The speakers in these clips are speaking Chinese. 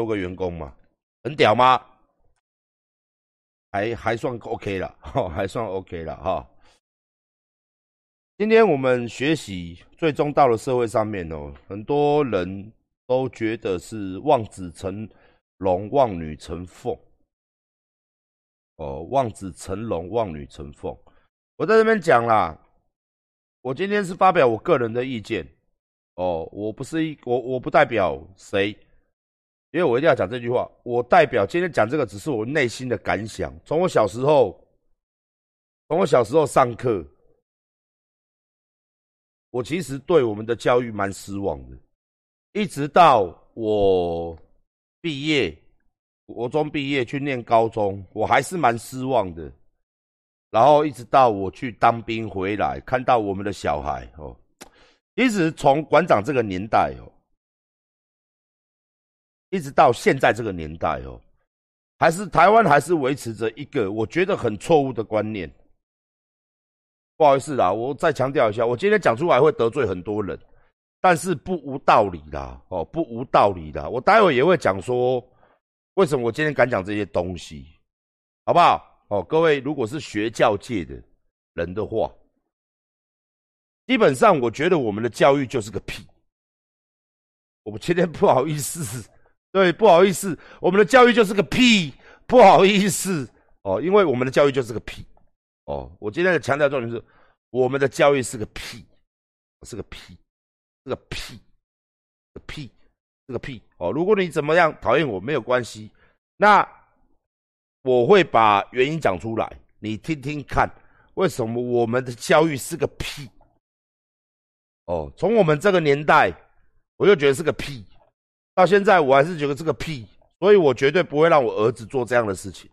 多个员工嘛，很屌吗？还还算 OK 了，还算 OK 了，哈。今天我们学习，最终到了社会上面哦，很多人都觉得是望子成龙，望女成凤。哦，望子成龙，望女成凤。我在这边讲啦，我今天是发表我个人的意见。哦，我不是一我我不代表谁，因为我一定要讲这句话。我代表今天讲这个，只是我内心的感想。从我小时候，从我小时候上课。我其实对我们的教育蛮失望的，一直到我毕业，国中毕业去念高中，我还是蛮失望的。然后一直到我去当兵回来，看到我们的小孩哦，其实从馆长这个年代哦，一直到现在这个年代哦，还是台湾还是维持着一个我觉得很错误的观念。不好意思啦，我再强调一下，我今天讲出来会得罪很多人，但是不无道理啦，哦，不无道理的。我待会也会讲说，为什么我今天敢讲这些东西，好不好？哦，各位，如果是学教界的人的话，基本上我觉得我们的教育就是个屁。我们今天不好意思，对，不好意思，我们的教育就是个屁，不好意思哦，因为我们的教育就是个屁。哦，我今天的强调重点是，我们的教育是个屁，是个屁，是个屁，个屁，是个屁。哦，如果你怎么样讨厌我没有关系，那我会把原因讲出来，你听听看，为什么我们的教育是个屁？哦，从我们这个年代，我就觉得是个屁，到现在我还是觉得这个屁，所以我绝对不会让我儿子做这样的事情。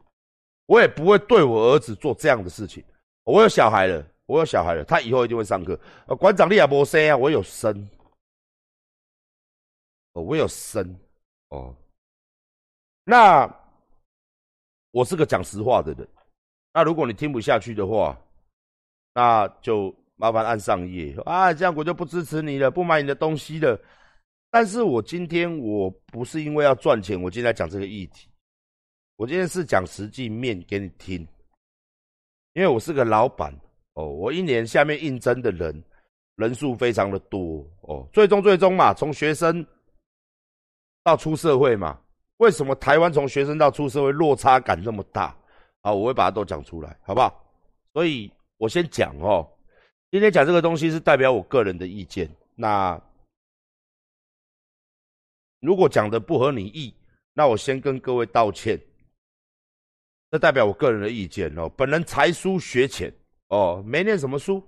我也不会对我儿子做这样的事情。我有小孩了，我有小孩了，他以后一定会上课。呃，馆长你也不生啊，我有生。哦，我有生。哦，那我是个讲实话的人。那如果你听不下去的话，那就麻烦按上页啊，这样我就不支持你了，不买你的东西了。但是我今天我不是因为要赚钱，我今天讲这个议题。我今天是讲实际面给你听，因为我是个老板哦，我一年下面应征的人人数非常的多哦，最终最终嘛，从学生到出社会嘛，为什么台湾从学生到出社会落差感那么大？啊，我会把它都讲出来，好不好？所以我先讲哦，今天讲这个东西是代表我个人的意见，那如果讲的不合你意，那我先跟各位道歉。这代表我个人的意见哦。本人才疏学浅哦，没念什么书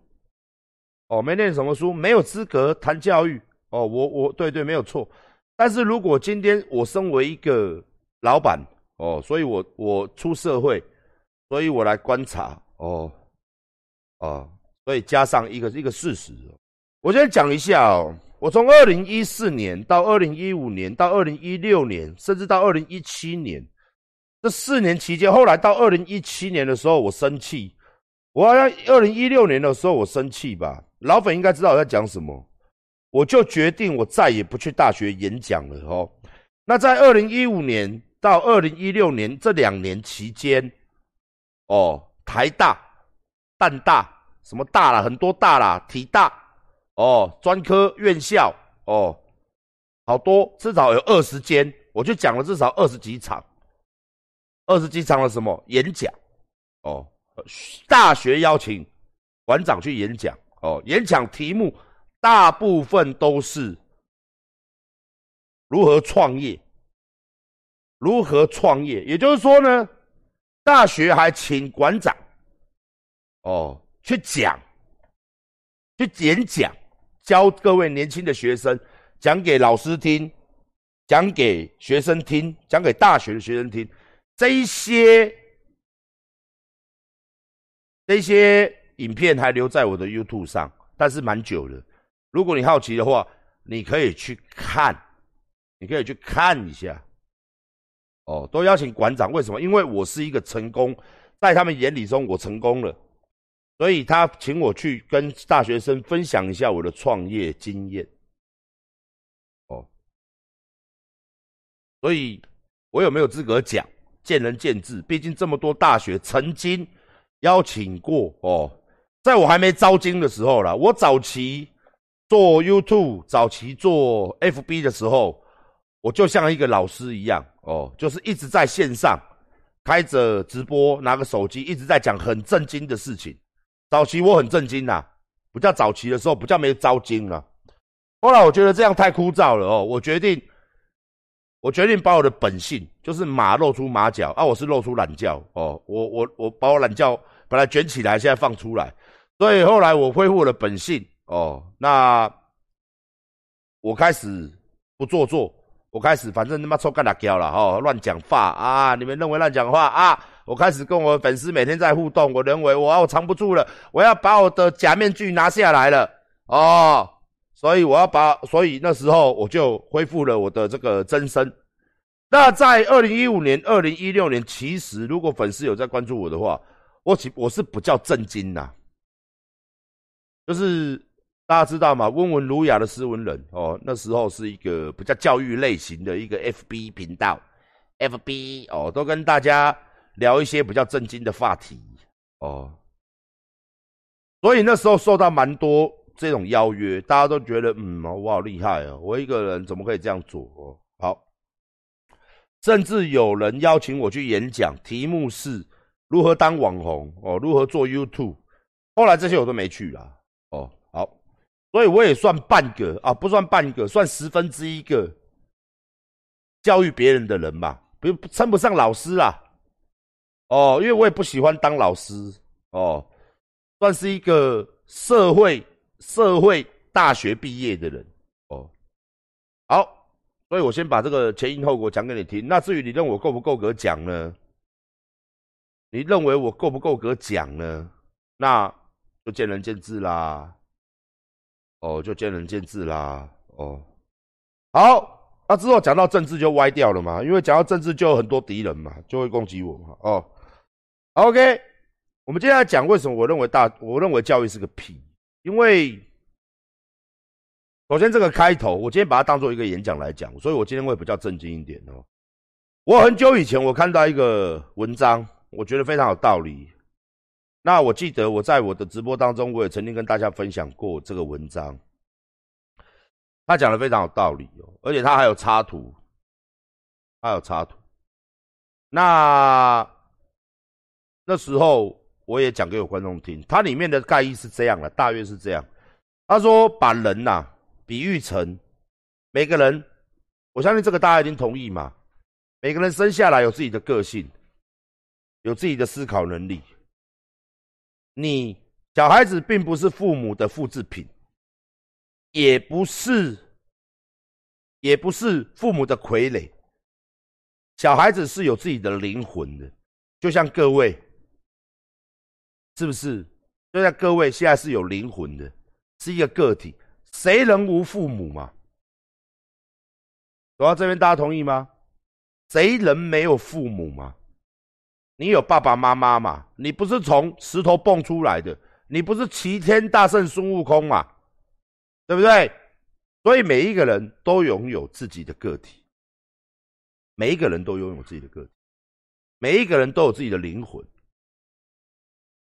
哦，没念什么书，没有资格谈教育哦。我我对对没有错。但是如果今天我身为一个老板哦，所以我我出社会，所以我来观察哦哦，所以加上一个一个事实，我先讲一下哦。我从二零一四年到二零一五年到二零一六年，甚至到二零一七年。这四年期间，后来到二零一七年的时候，我生气。我好像二零一六年的时候，我生气吧。老粉应该知道我在讲什么。我就决定，我再也不去大学演讲了哦。那在二零一五年到二零一六年这两年期间，哦，台大、淡大什么大了，很多大啦，体大哦，专科院校哦，好多，至少有二十间，我就讲了至少二十几场。二十几场的什么演讲？哦，大学邀请馆长去演讲。哦，演讲题目大部分都是如何创业，如何创业。也就是说呢，大学还请馆长哦去讲，去演讲，教各位年轻的学生，讲给老师听，讲给学生听，讲给大学的学生听。这一些这些影片还留在我的 YouTube 上，但是蛮久了。如果你好奇的话，你可以去看，你可以去看一下。哦，都邀请馆长，为什么？因为我是一个成功，在他们眼里中我成功了，所以他请我去跟大学生分享一下我的创业经验。哦，所以。我有没有资格讲？见仁见智，毕竟这么多大学曾经邀请过哦，在我还没招金的时候啦，我早期做 YouTube、早期做 FB 的时候，我就像一个老师一样哦，就是一直在线上开着直播，拿个手机一直在讲很震惊的事情。早期我很震惊呐，不叫早期的时候，不叫没招金了。后来我觉得这样太枯燥了哦，我决定。我决定把我的本性，就是马露出马脚啊，我是露出懒觉哦。我我我把我懒觉本来卷起来，现在放出来，所以后来我恢复我的本性哦。那我开始不做作，我开始反正他妈臭干辣椒了哦，乱讲话啊！你们认为乱讲话啊？我开始跟我粉丝每天在互动，我认为我我藏不住了，我要把我的假面具拿下来了哦。所以我要把，所以那时候我就恢复了我的这个真身。那在二零一五年、二零一六年，其实如果粉丝有在关注我的话，我其我是不叫震惊呐，就是大家知道吗？温文儒雅的斯文人哦，那时候是一个比较教育类型的一个 FB 频道，FB 哦，都跟大家聊一些比较震惊的话题哦，所以那时候受到蛮多。这种邀约，大家都觉得，嗯，我好厉害哦，我一个人怎么可以这样做？哦，好，甚至有人邀请我去演讲，题目是如何当网红哦，如何做 YouTube。后来这些我都没去了。哦，好，所以我也算半个啊，不算半个，算十分之一个教育别人的人吧，不称不上老师啦。哦，因为我也不喜欢当老师哦，算是一个社会。社会大学毕业的人哦，好，所以我先把这个前因后果讲给你听。那至于你认为我够不够格讲呢？你认为我够不够格讲呢？那就见仁见智啦。哦，就见仁见智啦。哦，好，那之后讲到政治就歪掉了嘛，因为讲到政治就有很多敌人嘛，就会攻击我嘛。哦，OK，我们接下来讲为什么我认为大，我认为教育是个屁。因为首先这个开头，我今天把它当做一个演讲来讲，所以我今天会比较正经一点哦。我很久以前我看到一个文章，我觉得非常有道理。那我记得我在我的直播当中，我也曾经跟大家分享过这个文章。他讲的非常有道理哦，而且他还有插图，还有插图。那那时候。我也讲给有观众听，它里面的概意是这样的，大约是这样。他说把人呐比喻成每个人，我相信这个大家已经同意嘛。每个人生下来有自己的个性，有自己的思考能力。你小孩子并不是父母的复制品，也不是，也不是父母的傀儡。小孩子是有自己的灵魂的，就像各位。是不是？就像各位现在是有灵魂的，是一个个体。谁人无父母嘛？走到这边，大家同意吗？谁人没有父母嘛？你有爸爸妈妈嘛？你不是从石头蹦出来的，你不是齐天大圣孙悟空嘛？对不对？所以每一个人都拥有自己的个体，每一个人都拥有自己的个体，每一个人都有自己的灵魂。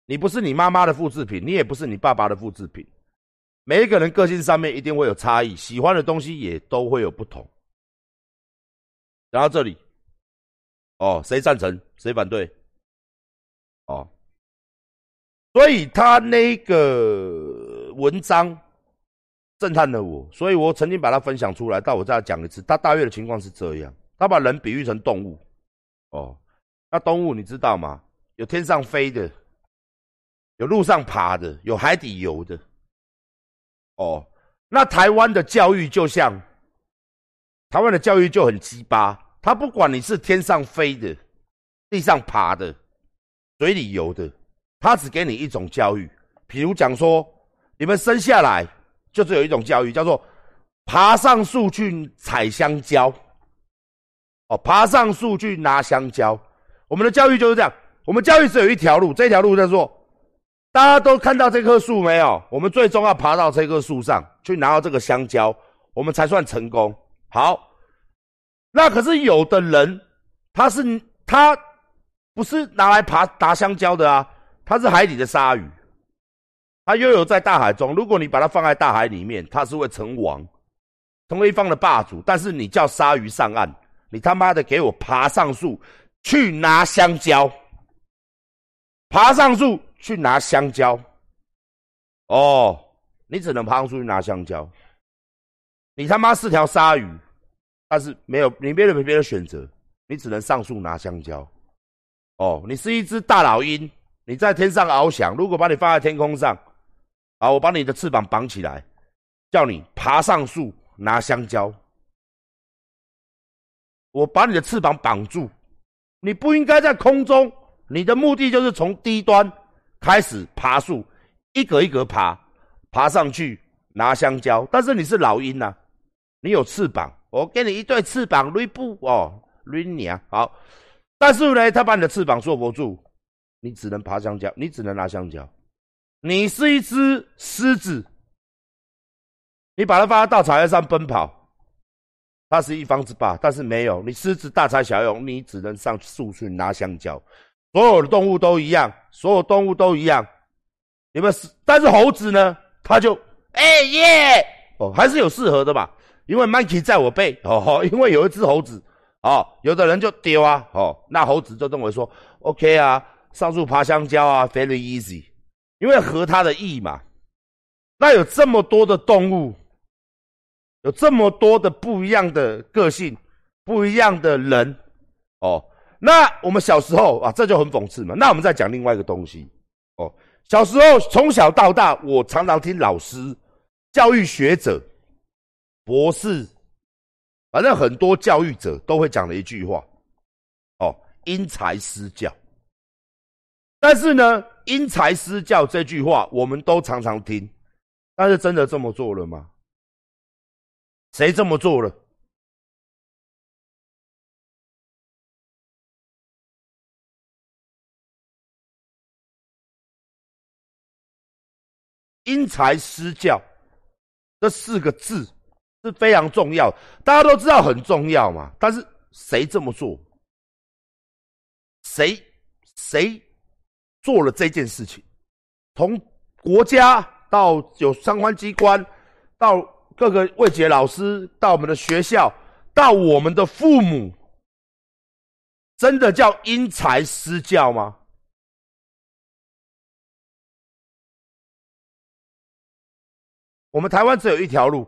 你不是你妈妈的复制品，你也不是你爸爸的复制品。每一个人个性上面一定会有差异，喜欢的东西也都会有不同。讲到这里，哦，谁赞成？谁反对？哦，所以他那个文章震撼了我，所以我曾经把它分享出来，到我再讲一次。他大约的情况是这样：他把人比喻成动物。哦，那动物你知道吗？有天上飞的。路上爬的，有海底游的，哦，那台湾的教育就像，台湾的教育就很鸡巴，他不管你是天上飞的，地上爬的，水里游的，他只给你一种教育。比如讲说，你们生下来就只有一种教育，叫做爬上树去采香蕉，哦，爬上树去拿香蕉。我们的教育就是这样，我们教育只有一条路，这条路叫做。大家都看到这棵树没有？我们最终要爬到这棵树上去拿到这个香蕉，我们才算成功。好，那可是有的人他是他不是拿来爬打香蕉的啊，他是海底的鲨鱼，他悠游在大海中。如果你把它放在大海里面，它是会成王，成为一方的霸主。但是你叫鲨鱼上岸，你他妈的给我爬上树去拿香蕉，爬上树去拿香蕉，哦，你只能爬上树去拿香蕉。你他妈是条鲨鱼，但是没有你没有别的选择，你只能上树拿香蕉。哦，你是一只大老鹰，你在天上翱翔。如果把你放在天空上，啊，我把你的翅膀绑起来，叫你爬上树拿香蕉。我把你的翅膀绑住，你不应该在空中。你的目的就是从低端开始爬树，一格一格爬，爬上去拿香蕉。但是你是老鹰呐。你有翅膀，我给你一对翅膀，吕布哦，吕你啊，好。但是呢，他把你的翅膀坐不住，你只能爬香蕉，你只能拿香蕉。你是一只狮子，你把它放在大草原上奔跑，它是一方之霸。但是没有，你狮子大材小用，你只能上树去拿香蕉。所有的动物都一样，所有动物都一样。你们是，但是猴子呢，他就哎耶哦，还是有适合的吧。因为 Monkey 在我背哦，因为有一只猴子哦，有的人就丢啊哦，那猴子就认为说 OK 啊，上树爬香蕉啊，very easy，因为合它的意嘛。那有这么多的动物，有这么多的不一样的个性，不一样的人哦。那我们小时候啊，这就很讽刺嘛。那我们再讲另外一个东西哦。小时候从小到大，我常常听老师、教育学者。博士，反正很多教育者都会讲的一句话，哦，因材施教。但是呢，因材施教这句话，我们都常常听，但是真的这么做了吗？谁这么做了？因材施教这四个字。是非常重要，大家都知道很重要嘛。但是谁这么做？谁谁做了这件事情？从国家到有相关机关，到各个未解老师，到我们的学校，到我们的父母，真的叫因材施教吗？我们台湾只有一条路。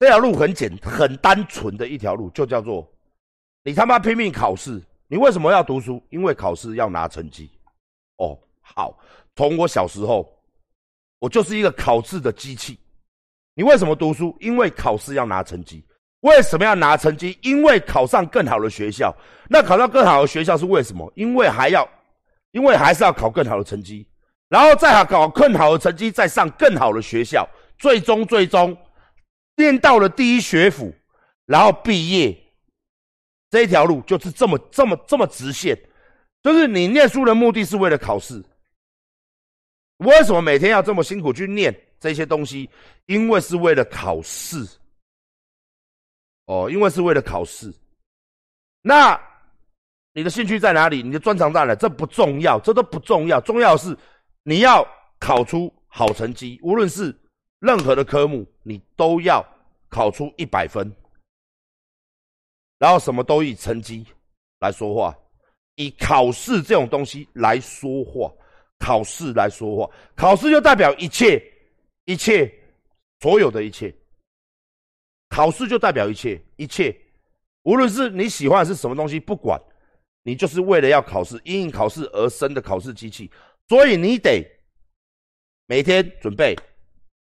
这条路很简很单纯的一条路，就叫做你他妈拼命考试。你为什么要读书？因为考试要拿成绩。哦，好，从我小时候，我就是一个考试的机器。你为什么读书？因为考试要拿成绩。为什么要拿成绩？因为考上更好的学校。那考上更好的学校是为什么？因为还要，因为还是要考更好的成绩，然后再考更好的成绩，再上更好的学校，最终最终。念到了第一学府，然后毕业，这一条路就是这么这么这么直线，就是你念书的目的是为了考试。为什么每天要这么辛苦去念这些东西？因为是为了考试。哦，因为是为了考试。那你的兴趣在哪里？你的专长在哪？这不重要，这都不重要。重要的是你要考出好成绩，无论是。任何的科目，你都要考出一百分，然后什么都以成绩来说话，以考试这种东西来说话，考试来说话，考试就代表一切，一切，所有的一切，考试就代表一切，一切，无论是你喜欢的是什么东西，不管，你就是为了要考试，因考试而生的考试机器，所以你得每天准备。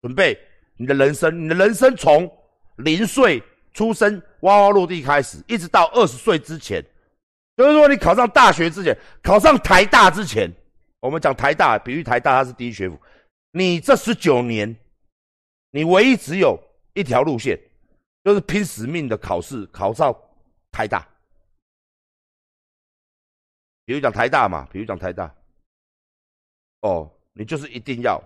准备你的人生，你的人生从零岁出生哇哇落地开始，一直到二十岁之前，就是说你考上大学之前，考上台大之前，我们讲台大，比喻台大它是第一学府，你这十九年，你唯一只有一条路线，就是拼死命的考试，考上台大。比如讲台大嘛，比如讲台大，哦，你就是一定要。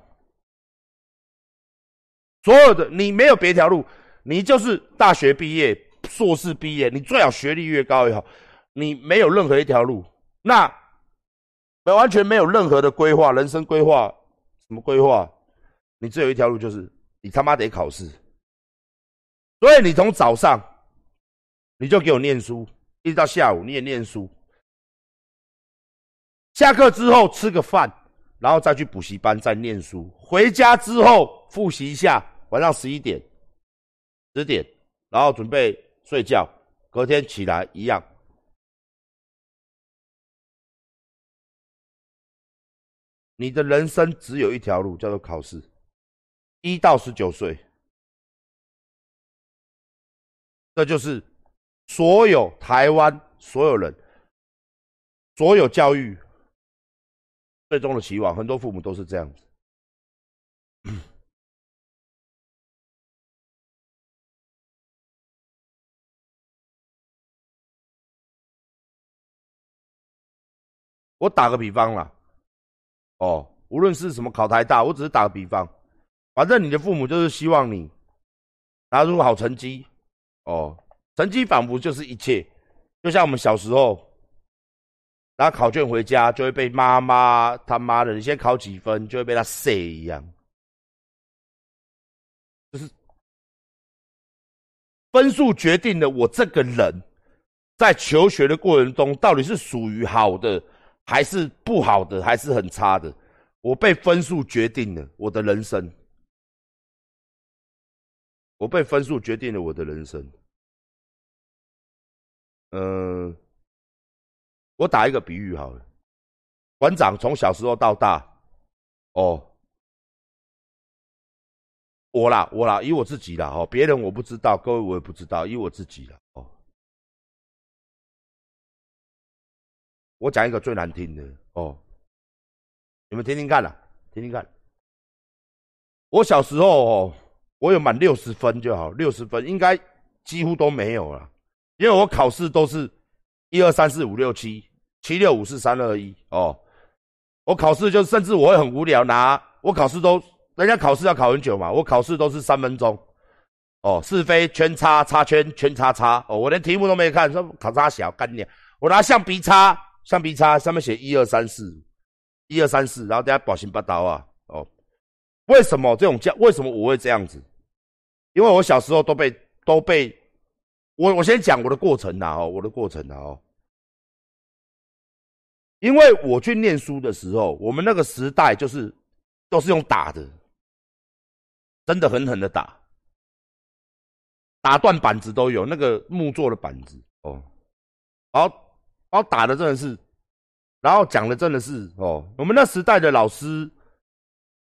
所有的你没有别条路，你就是大学毕业、硕士毕业，你最好学历越高越好。你没有任何一条路，那完全没有任何的规划，人生规划什么规划？你只有一条路，就是你他妈得考试。所以你从早上你就给我念书，一直到下午你也念书。下课之后吃个饭，然后再去补习班再念书。回家之后复习一下，晚上十一点、十点，然后准备睡觉。隔天起来一样。你的人生只有一条路，叫做考试。一到十九岁，这就是所有台湾所有人、所有教育最终的期望。很多父母都是这样子。我打个比方啦。哦，无论是什么考台大，我只是打个比方，反正你的父母就是希望你拿出好成绩。哦，成绩仿佛就是一切，就像我们小时候拿考卷回家，就会被妈妈他妈的，你先考几分，就会被他塞一样，就是分数决定了我这个人在求学的过程中到底是属于好的。还是不好的，还是很差的。我被分数决定了我的人生，我被分数决定了我的人生。嗯，我打一个比喻好了，馆长从小时候到大，哦，我啦，我啦，以我自己啦，哦，别人我不知道，各位我也不知道，以我自己啦，哦。我讲一个最难听的哦，你们听听看啦，听听看。我小时候哦，我有满六十分就好，六十分应该几乎都没有了，因为我考试都是一二三四五六七，七六五四三二一哦。我考试就甚至我会很无聊，拿我考试都人家考试要考很久嘛，我考试都是三分钟哦，是非圈叉叉圈圈叉叉哦，我连题目都没看，说考差小干念，我拿橡皮擦。橡皮擦上面写一二三四，一二三四，然后大家保心八刀啊！哦，为什么这种教？为什么我会这样子？因为我小时候都被都被我我先讲我的过程呐哦，我的过程呐哦。因为我去念书的时候，我们那个时代就是都是用打的，真的狠狠的打，打断板子都有，那个木做的板子哦，好。然后打的真的是，然后讲的真的是哦，我们那时代的老师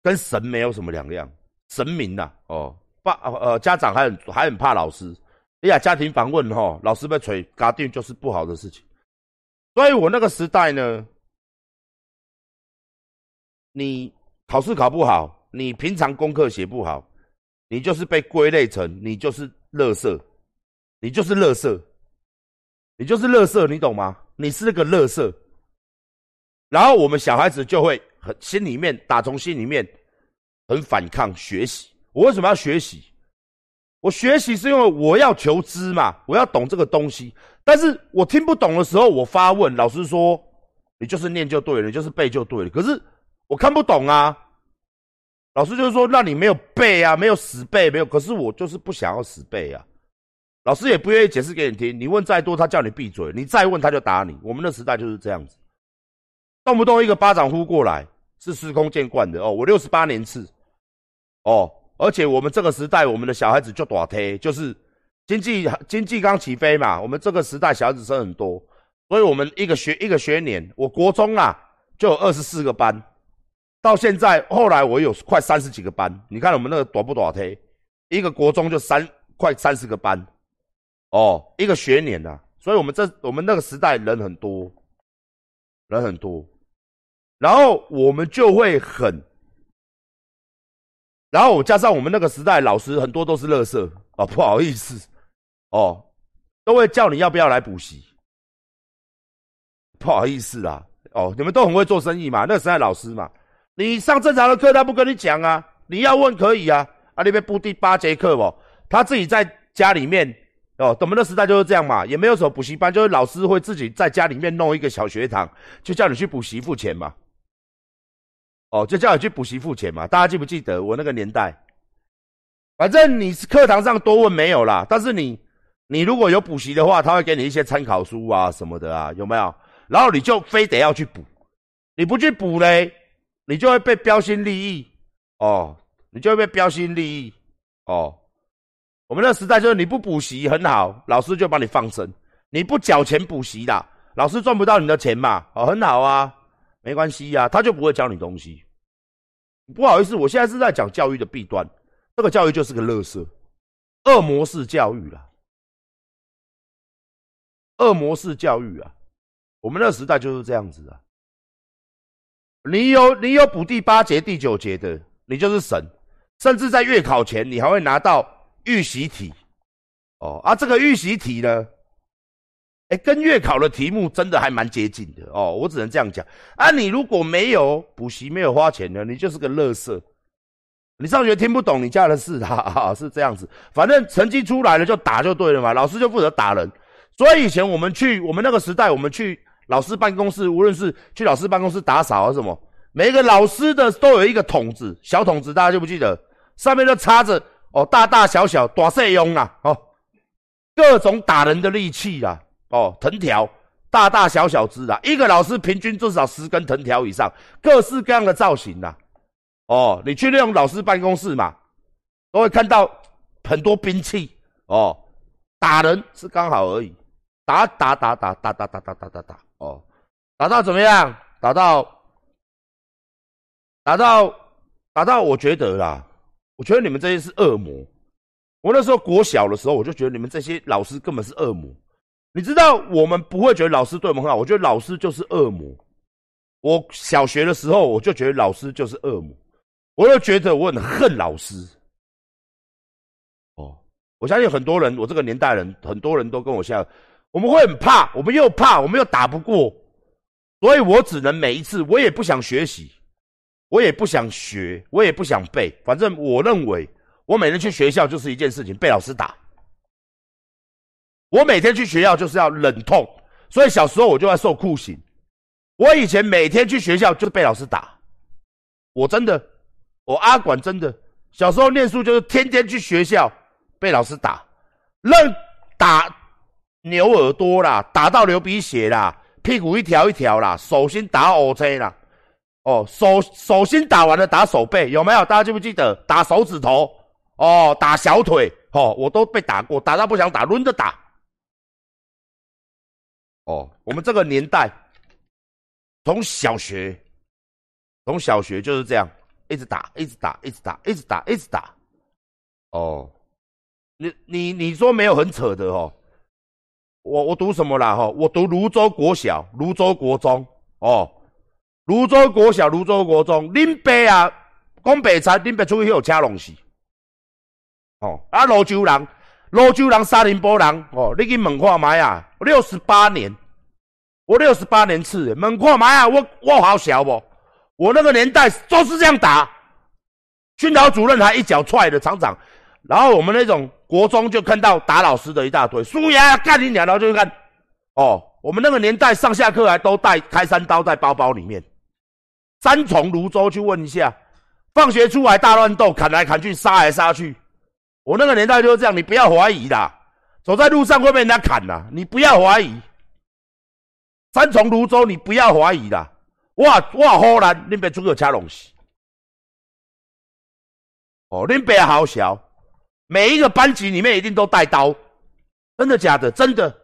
跟神没有什么两样，神明呐哦，爸呃家长还很还很怕老师，哎呀家庭访问哈，老师被锤搞定就是不好的事情，所以我那个时代呢，你考试考不好，你平常功课写不好，你就是被归类成你就是垃圾，你就是垃圾，你就是垃圾，你懂吗？你是那个垃圾，然后我们小孩子就会很心里面打从心里面很反抗学习。我为什么要学习？我学习是因为我要求知嘛，我要懂这个东西。但是我听不懂的时候，我发问，老师说你就是念就对了，你就是背就对了。可是我看不懂啊，老师就是说那你没有背啊，没有死背，没有。可是我就是不想要死背啊。老师也不愿意解释给你听，你问再多，他叫你闭嘴；你再问，他就打你。我们那时代就是这样子，动不动一个巴掌呼过来，是司空见惯的哦。我六十八年次，哦，而且我们这个时代，我们的小孩子就短贴，就是经济经济刚起飞嘛。我们这个时代小孩子生很多，所以我们一个学一个学年，我国中啊就有二十四个班，到现在后来我有快三十几个班。你看我们那个短不短贴，一个国中就三快三十个班。哦，一个学年呐，所以我们这我们那个时代人很多，人很多，然后我们就会很，然后加上我们那个时代老师很多都是乐色哦，不好意思，哦，都会叫你要不要来补习，不好意思啊，哦，你们都很会做生意嘛，那个时代老师嘛，你上正常的课他不跟你讲啊，你要问可以啊，啊，那边补第八节课哦，他自己在家里面。哦，我们的时代就是这样嘛，也没有什么补习班，就是老师会自己在家里面弄一个小学堂，就叫你去补习付钱嘛。哦，就叫你去补习付钱嘛。大家记不记得我那个年代？反正你是课堂上多问没有啦，但是你你如果有补习的话，他会给你一些参考书啊什么的啊，有没有？然后你就非得要去补，你不去补嘞，你就会被标新立异哦，你就会被标新立异哦。我们那时代就是你不补习很好，老师就把你放生；你不缴钱补习的，老师赚不到你的钱嘛。哦，很好啊，没关系呀，他就不会教你东西。不好意思，我现在是在讲教育的弊端，这个教育就是个乐色，恶魔式教育了，恶魔式教育啊。我们那时代就是这样子啊。你有你有补第八节、第九节的，你就是神，甚至在月考前，你还会拿到。预习题，哦啊，这个预习题呢，哎，跟月考的题目真的还蛮接近的哦。我只能这样讲啊，你如果没有补习，没有花钱的，你就是个乐色。你上学听不懂，你家的事 哈哈，是这样子。反正成绩出来了就打就对了嘛，老师就负责打人。所以以前我们去我们那个时代，我们去老师办公室，无论是去老师办公室打扫啊什么，每一个老师的都有一个筒子，小筒子，大家记不记得？上面就插着。哦，大大小小，大细用啊，哦，各种打人的利器啦，哦，藤条，大大小小支啦，一个老师平均至少十根藤条以上，各式各样的造型啦，哦，你去那种老师办公室嘛，都会看到很多兵器，哦，打人是刚好而已，打打打打打打打打打打打，哦，打到怎么样？打到，打到，打到，我觉得啦。我觉得你们这些是恶魔。我那时候国小的时候，我就觉得你们这些老师根本是恶魔。你知道，我们不会觉得老师对我们很好，我觉得老师就是恶魔。我小学的时候，我就觉得老师就是恶魔，我又觉得我很恨老师。哦，我相信很多人，我这个年代人，很多人都跟我像，我们会很怕，我们又怕，我们又打不过，所以我只能每一次，我也不想学习。我也不想学，我也不想背，反正我认为，我每天去学校就是一件事情，被老师打。我每天去学校就是要忍痛，所以小时候我就要受酷刑。我以前每天去学校就是被老师打，我真的，我阿管真的，小时候念书就是天天去学校被老师打，愣打牛耳朵啦，打到流鼻血啦，屁股一条一条啦，手心打 O C 啦。哦，手手心打完了，打手背有没有？大家记不记得打手指头？哦，打小腿，哦，我都被打过，打到不想打，轮着打。哦，我们这个年代，从小学，从小学就是这样，一直打，一直打，一直打，一直打，一直打。哦，你你你说没有很扯的哦？我我读什么啦？哈，我读泸州国小，泸州国中，哦。泸州国小、泸州国中，恁爸啊，讲白菜，恁爸出去有车龙死。哦，啊，泸州人，泸州人，沙林波人，哦，你去问看卖啊，六十八年，我六十八年次，问看卖啊，我我好小不？我那个年代都是这样打，训导主任还一脚踹的厂长，然后我们那种国中就看到打老师的一大堆，输呀干你娘，然后就看，哦，我们那个年代上下课还都带开山刀在包包里面。三重泸州去问一下，放学出来大乱斗，砍来砍去，杀来杀去。我那个年代就是这样，你不要怀疑啦，走在路上会被人家砍啦，你不要怀疑。三重泸州，你不要怀疑啦。哇哇，好难，恁爸出个车龙西。哦，恁爸好小，每一个班级里面一定都带刀，真的假的？真的，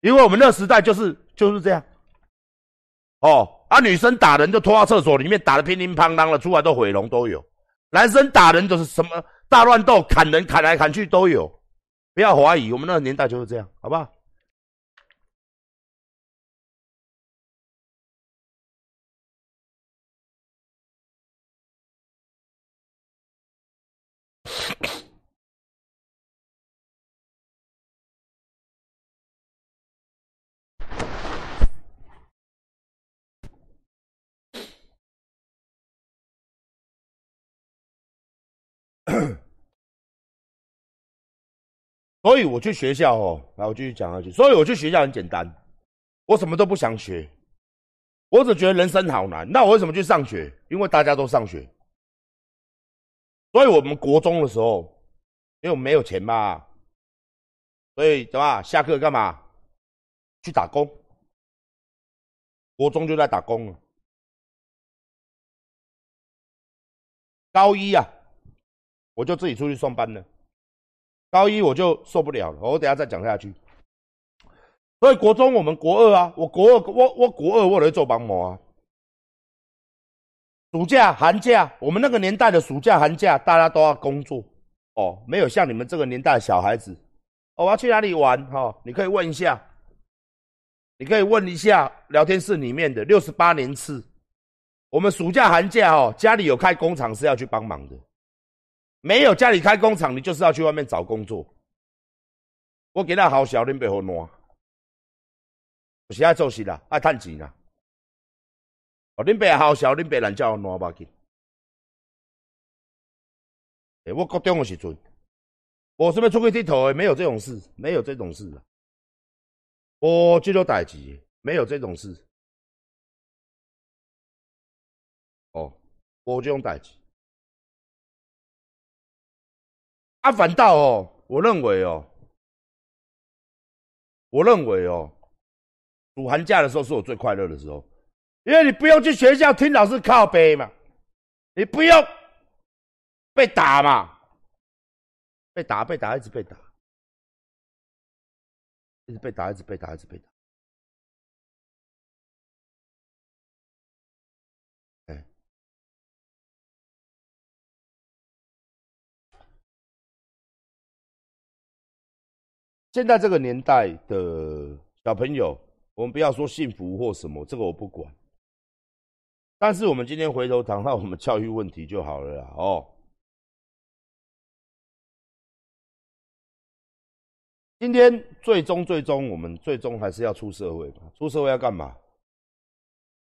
因为我们那个时代就是就是这样。哦。啊，女生打人就拖到厕所里面，打的乒乒乓乓的，出来都毁容都有。男生打人就是什么大乱斗，砍人砍来砍去都有。不要怀疑，我们那个年代就是这样，好不好？所以我去学校哦，来我继续讲下去。所以我去学校很简单，我什么都不想学，我只觉得人生好难。那我为什么去上学？因为大家都上学。所以我们国中的时候，因为我没有钱嘛，所以怎么下课干嘛？去打工。国中就在打工了。高一啊，我就自己出去上班了。高一我就受不了了，我等下再讲下去。所以国中我们国二啊，我国二我我国二我来做帮模啊。暑假寒假，我们那个年代的暑假寒假，大家都要工作哦，没有像你们这个年代小孩子，我要去哪里玩哈？你可以问一下，你可以问一下聊天室里面的六十八年次。我们暑假寒假哦，家里有开工厂是要去帮忙的，没有家里开工厂，你就是要去外面找工作。我给他好小，恁别好烂，有时爱做事啦，爱趁钱啦。哦，恁爸好小，恁爸难叫我烂吧去。诶，我高中的时阵，我是不是出去佚佗的？没有这种事，没有这种事的。我这种代志，没有这种事。哦，我这种代志，啊，反倒哦，我认为哦，我认为哦，暑寒假的时候是我最快乐的时候，因为你不用去学校听老师靠背嘛，你不用被打嘛，被打被打一直被打，一直被打一直被打一直被打。现在这个年代的小朋友，我们不要说幸福或什么，这个我不管。但是我们今天回头谈到我们教育问题就好了啦。哦，今天最终最终，我们最终还是要出社会嘛？出社会要干嘛？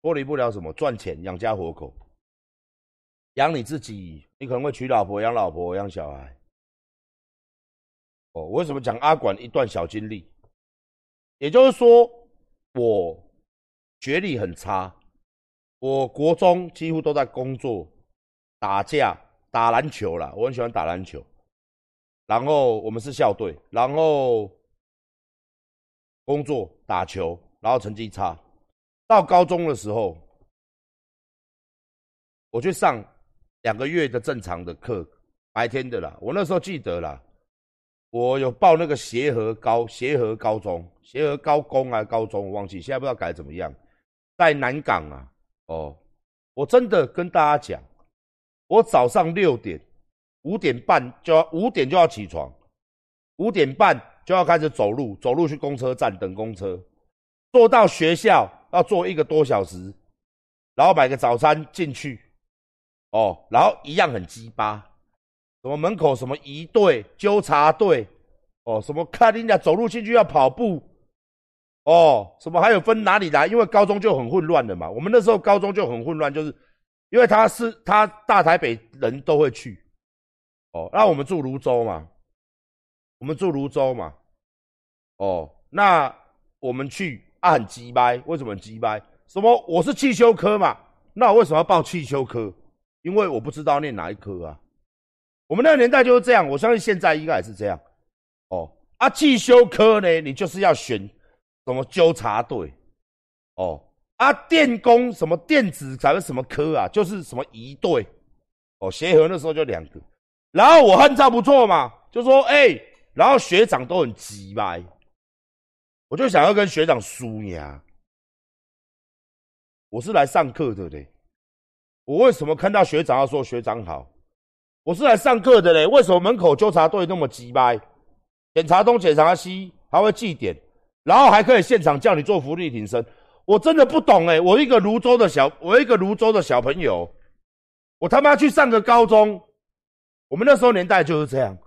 脱离不了什么？赚钱养家活口，养你自己。你可能会娶老婆、养老婆、养小孩。哦，我为什么讲阿管一段小经历？也就是说，我学历很差，我国中几乎都在工作、打架、打篮球啦。我很喜欢打篮球，然后我们是校队，然后工作、打球，然后成绩差。到高中的时候，我去上两个月的正常的课，白天的啦。我那时候记得啦。我有报那个协和高协和高中、协和高工啊，高中我忘记，现在不知道改怎么样。在南港啊，哦，我真的跟大家讲，我早上六点、五点半就要五点就要起床，五点半就要开始走路，走路去公车站等公车，坐到学校要坐一个多小时，然后买个早餐进去，哦，然后一样很鸡巴。什么门口什么一队纠察队，哦，什么看人家走路进去要跑步，哦，什么还有分哪里来？因为高中就很混乱的嘛。我们那时候高中就很混乱，就是因为他是他大台北人都会去，哦，那我们住泸州嘛，我们住泸州嘛，哦，那我们去啊很鸡掰，为什么很鸡掰？什么我是汽修科嘛，那我为什么要报汽修科？因为我不知道念哪一科啊。我们那个年代就是这样，我相信现在应该也是这样。哦，啊，汽修科呢，你就是要选什么纠察队，哦，啊，电工什么电子咱们什么科啊，就是什么仪队，哦，协和那时候就两个，然后我汉照不错嘛，就说哎，然后学长都很急掰，我就想要跟学长输呀，我是来上课的嘞，我为什么看到学长要说学长好？我是来上课的嘞，为什么门口纠察队那么鸡掰？检查东检查西，还会记点，然后还可以现场叫你做福利挺身，我真的不懂哎！我一个泸州的小，我一个泸州的小朋友，我他妈去上个高中，我们那时候年代就是这样，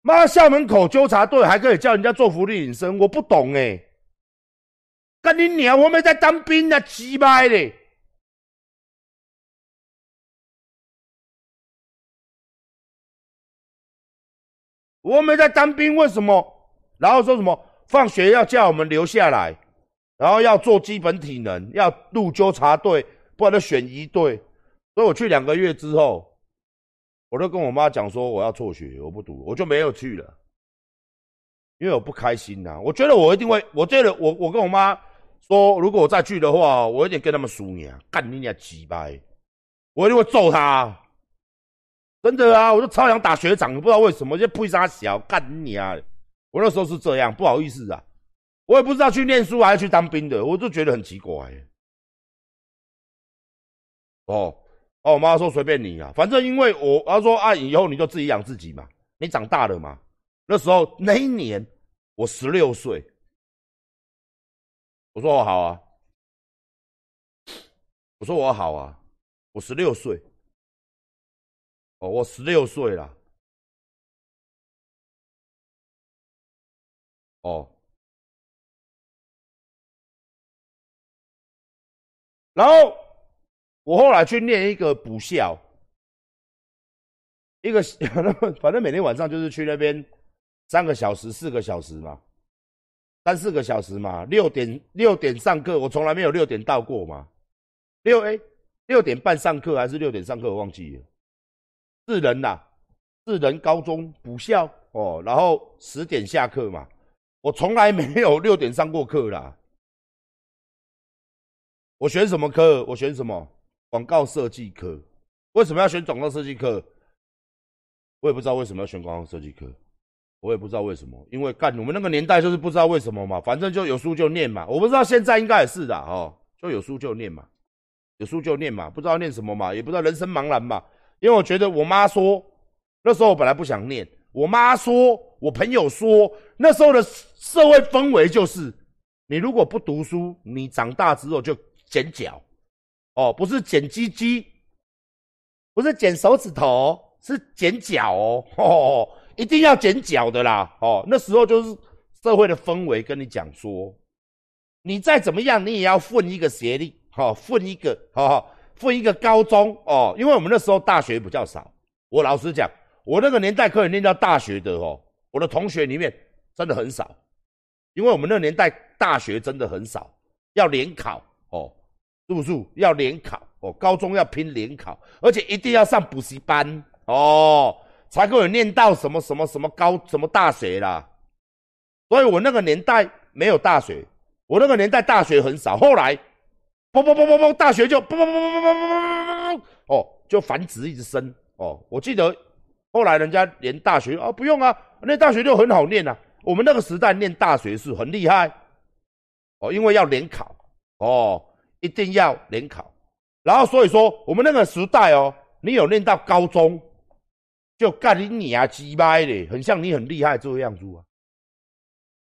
妈校门口纠察队还可以叫人家做福利挺身，我不懂哎！干你娘！我没在当兵啊，鸡掰嘞！我没在当兵，为什么？然后说什么放学要叫我们留下来，然后要做基本体能，要入纠察队，不然就选一队。所以我去两个月之后，我就跟我妈讲说我要辍学，我不读，我就没有去了，因为我不开心呐。我觉得我一定会，我觉得我我跟我妈说，如果我再去的话，我一定跟他们输你啊，干你俩鸡掰，我一定会揍他。真的啊，我就超想打学长，不知道为什么就配杀小干你啊！我那时候是这样，不好意思啊，我也不知道去念书还是去当兵的，我就觉得很奇怪。哦哦，我妈说随便你啊，反正因为我她说啊，以后你就自己养自己嘛，你长大了嘛。那时候那一年我十六岁，我说我好啊，我说我好啊，我十六岁。哦，我十六岁了。哦，然后我后来去念一个补校，一个 反正每天晚上就是去那边三个小时、四个小时嘛，三四个小时嘛，六点六点上课，我从来没有六点到过嘛，六哎六点半上课还是六点上课，我忘记了。四人呐，四人高中补校哦，然后十点下课嘛。我从来没有六点上过课啦。我选什么科？我选什么广告设计科？为什么要选广告设计科？我也不知道为什么要选广告设计科，我也不知道为什么。因为干我们那个年代就是不知道为什么嘛，反正就有书就念嘛。我不知道现在应该也是的哦，就有书就念嘛，有书就念嘛，不知道念什么嘛，也不知道人生茫然嘛。因为我觉得我妈说，那时候我本来不想念。我妈说，我朋友说，那时候的社会氛围就是，你如果不读书，你长大之后就剪脚，哦，不是剪鸡鸡，不是剪手指头，是剪脚哦，哦，一定要剪脚的啦，哦，那时候就是社会的氛围跟你讲说，你再怎么样，你也要混一个学历，好，混一个，好。分一个高中哦，因为我们那时候大学比较少。我老实讲，我那个年代可以念到大学的哦，我的同学里面真的很少，因为我们那年代大学真的很少，要联考哦，是不是？要联考哦，高中要拼联考，而且一定要上补习班哦，才可以念到什么什么什么高什么大学啦。所以我那个年代没有大学，我那个年代大学很少，后来。嘣嘣嘣嘣嘣，大学就嘣嘣嘣嘣嘣嘣嘣嘣嘣嘣，哦，就繁殖一直生。哦，我记得后来人家连大学啊不用啊，那大学就很好念啊。我们那个时代念大学是很厉害，哦，因为要联考，哦，一定要联考。然后所以说我们那个时代哦，你有念到高中，就干你啊鸡巴的，很像你很厉害这个样子啊。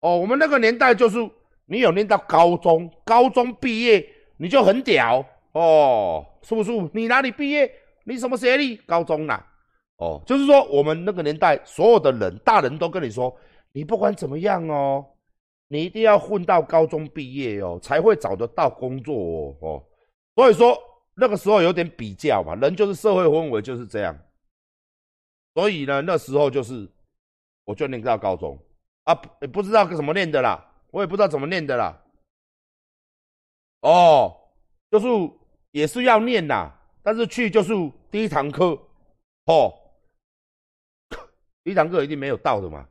哦，我们那个年代就是你有念到高中，高中毕业。你就很屌哦，是不是？你哪里毕业？你什么学历？高中啦。哦，就是说我们那个年代，所有的人，大人都跟你说，你不管怎么样哦，你一定要混到高中毕业哦，才会找得到工作哦。哦，所以说那个时候有点比较嘛，人就是社会氛围就是这样。所以呢，那时候就是我就念到高中啊，不不知道怎么念的啦，我也不知道怎么念的啦。哦，就是也是要念呐，但是去就是第一堂课，哦，第一堂课一定没有到的嘛。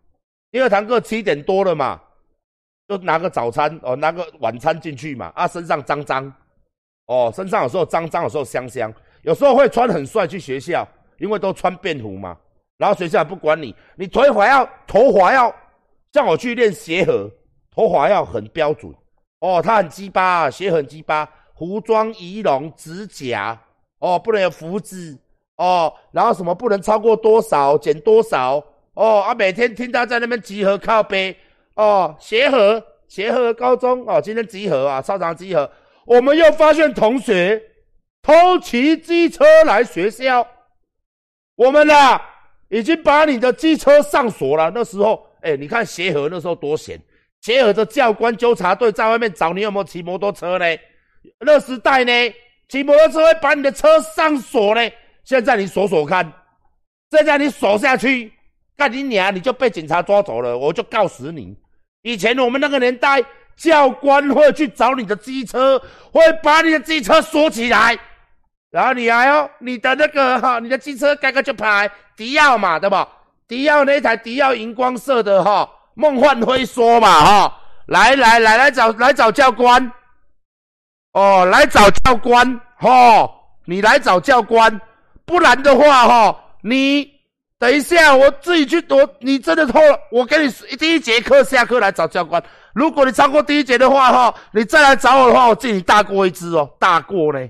第二堂课七点多了嘛，就拿个早餐哦，拿个晚餐进去嘛。啊，身上脏脏，哦，身上有时候脏脏，有时候香香，有时候会穿很帅去学校，因为都穿便服嘛。然后学校不管你，你头发要头发要像我去练鞋盒，头发要很标准。哦，他很鸡巴啊，鞋很鸡巴，服装仪容、指甲，哦，不能有胡子，哦，然后什么不能超过多少，减多少，哦，啊，每天听他在那边集合靠背，哦，协和，协和高中，哦，今天集合啊，操场集合，我们又发现同学偷骑机车来学校，我们呐，已经把你的机车上锁了。那时候，哎，你看协和那时候多闲。结合着教官纠察队在外面找你有没有骑摩托车呢？那时代呢，骑摩托车会把你的车上锁呢。现在你锁锁看，现在你锁下去，干你娘，你就被警察抓走了，我就告死你。以前我们那个年代，教官会去找你的机车，会把你的机车锁起来，然后你还要你的那个哈，你的机车盖个就牌迪奥嘛，对吧？迪奥那台迪奥荧光色的哈，梦幻灰说嘛哈，来来来来找来找教官，哦，来找教官哈，你来找教官，不然的话哈，你。等一下，我自己去我你真的偷了，我给你第一节课下课来找教官。如果你超过第一节的话，哈，你再来找我的话，我记你大过一只哦，大过呢，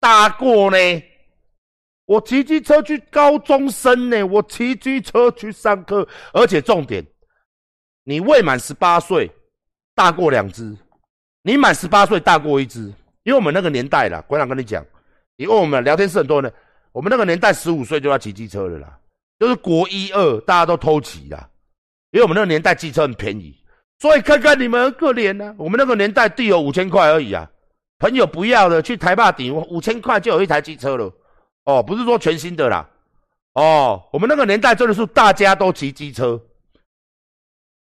大过呢。我骑机车去高中生呢，我骑机车去上课，而且重点，你未满十八岁，大过两只；你满十八岁，大过一只。因为我们那个年代了，馆长跟你讲，因为我们聊天室很多人。我们那个年代十五岁就要骑机车了啦，就是国一二大家都偷骑啦，因为我们那个年代机车很便宜，所以看看你们可怜呢。我们那个年代地有五千块而已啊，朋友不要的去台霸顶五千块就有一台机车了，哦，不是说全新的啦，哦，我们那个年代真的是大家都骑机车，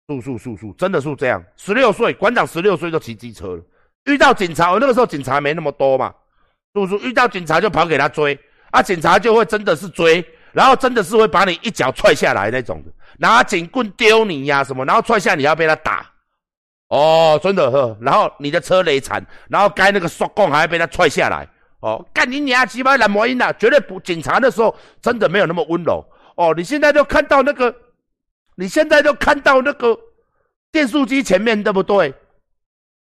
速速速速，真的是这样。十六岁馆长十六岁就骑机车了，遇到警察，我那个时候警察没那么多嘛，叔叔遇到警察就跑给他追。啊！警察就会真的是追，然后真的是会把你一脚踹下来那种的，拿警棍丢你呀什么，然后踹下你要被他打，哦，真的呵，然后你的车雷惨，然后该那个刷棍还要被他踹下来，哦，干你娘鸡巴蓝魔音呐！绝对不，警察的时候真的没有那么温柔哦。你现在都看到那个，你现在都看到那个电视机前面对不对？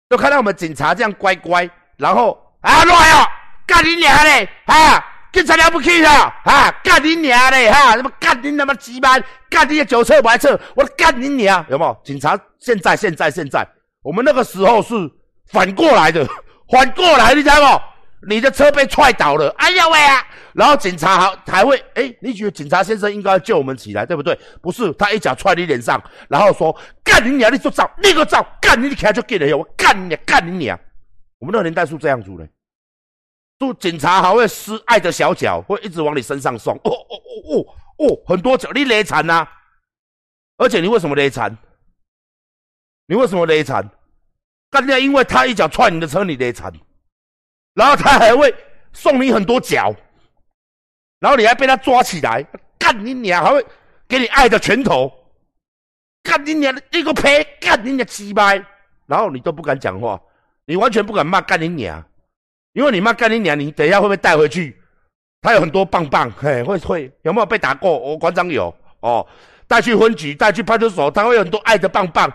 都看到我们警察这样乖乖，然后啊乱哦，干你娘嘞啊！警察了不起啦！哈，干你娘嘞！哈，什么干你他妈鸡巴，干你的酒车白车，我干你娘！有没有？警察现在现在现在，我们那个时候是反过来的，反过来，你知道不？你的车被踹倒了，哎呀喂啊！然后警察还还会，哎，你觉得警察先生应该救我们起来，对不对？不是，他一脚踹你脸上，然后说干你娘！你就照，立刻照，干你，你起来就给了，我干你，干你娘！我们那年代是这样子的。就警察还会施爱的小脚，会一直往你身上送。哦哦哦哦哦，很多脚，你勒残呐！而且你为什么勒残？你为什么勒残？干掉，因为他一脚踹你的车，你勒残。然后他还会送你很多脚，然后你还被他抓起来，干你娘！还会给你爱的拳头，干你娘！一个呸！干你娘鸡掰！然后你都不敢讲话，你完全不敢骂干你娘。因为你骂干你娘，你等一下会不会带回去？他有很多棒棒，嘿，会会有没有被打过？我馆长有哦，带去分局，带去派出所，他会有很多爱的棒棒，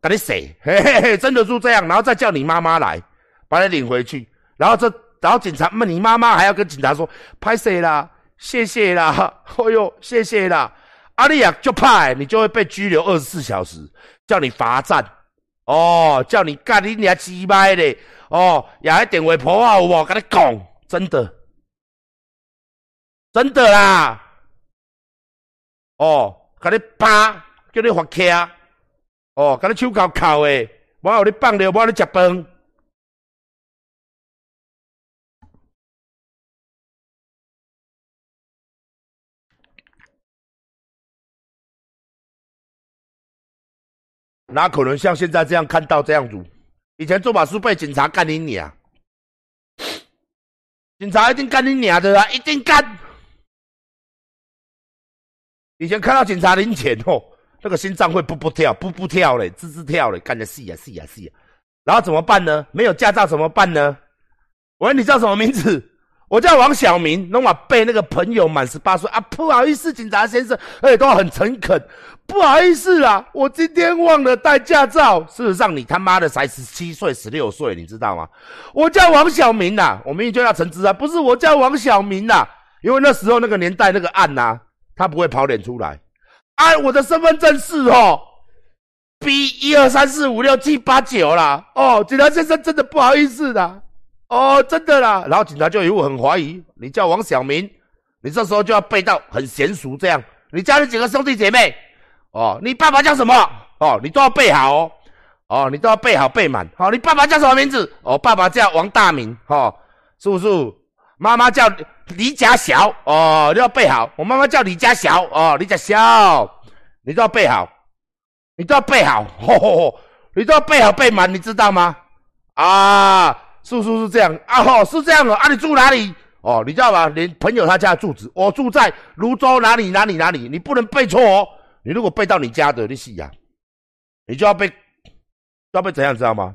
给你洗，嘿嘿嘿，真的是这样，然后再叫你妈妈来把你领回去，然后这，然后警察问你妈妈还要跟警察说拍谁啦，谢谢啦，哎呦，谢谢啦，阿丽亚就派你就会被拘留二十四小时，叫你罚站，哦，叫你干你娘鸡掰的。哦，也喺电话婆啊！我跟你讲，真的，真的啦。哦，跟你扒，叫你罚卡。哦，跟你手铐铐诶，我有你放了，我你食饭。哪可能像现在这样看到这样子？以前做法是被警察干你娘，警察一定干你娘的啊，一定干。以前看到警察领钱哦，那个心脏会噗噗跳，噗噗跳嘞，吱吱跳嘞，干的是呀是呀是呀。然后怎么办呢？没有驾照怎么办呢？我问你叫什么名字？我叫王小明，那么被那个朋友满十八岁啊，不好意思，警察先生，而且都很诚恳，不好意思啦，我今天忘了带驾照。事实上，你他妈的才十七岁、十六岁，你知道吗？我叫王小明呐，我明明就叫陈志啊，不是我叫王小明呐，因为那时候那个年代那个案呐，他不会跑脸出来。哎，我的身份证是哦，B 一二三四五六七八九啦。哦，警察先生，真的不好意思的。哦，真的啦，然后警察就有很怀疑，你叫王小明，你这时候就要背到很娴熟这样。你家里几个兄弟姐妹？哦，你爸爸叫什么？哦，你都要背好哦。你都要背好背满。好，你爸爸叫什么名字？哦，爸爸叫王大明。哈，叔叔，妈妈叫李家小哦，你要背好。我妈妈叫李家小哦，李家小，你都要背好，你都要背好，吼吼吼，你都要背好背满，你知道吗？啊，叔叔是这样啊，吼是这样的，啊，你住哪里？哦，你知道吗？连朋友他家住址，我住在泸州哪里哪里哪里，你不能背错哦。你如果背到你家的，你死呀，你就要被，要被怎样，知道吗？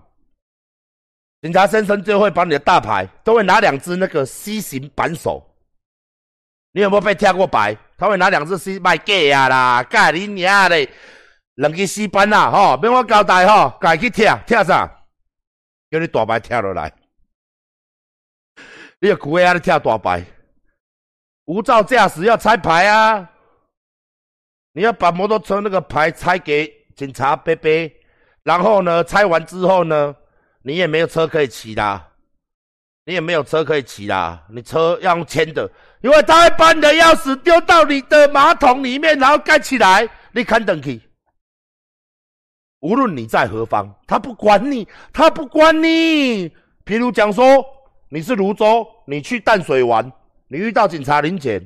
警察先生就会把你的大牌，都会拿两只那个 C 型扳手。你有没有被跳过牌？他会拿两只 C 卖假啊啦，假你娘的，两个 C 扳呐，吼，免我交代吼，家去跳跳啥？叫你大牌跳落来。你要苦啊，你跳大牌，无照驾驶要拆牌啊！你要把摩托车那个牌拆给警察背背，然后呢，拆完之后呢？你也没有车可以骑啦，你也没有车可以骑啦，你车要用牵的，因为他会把你的钥匙丢到你的马桶里面，然后盖起来，你看等去。无论你在何方，他不管你，他不管你。譬如讲说，你是泸州，你去淡水玩，你遇到警察临检，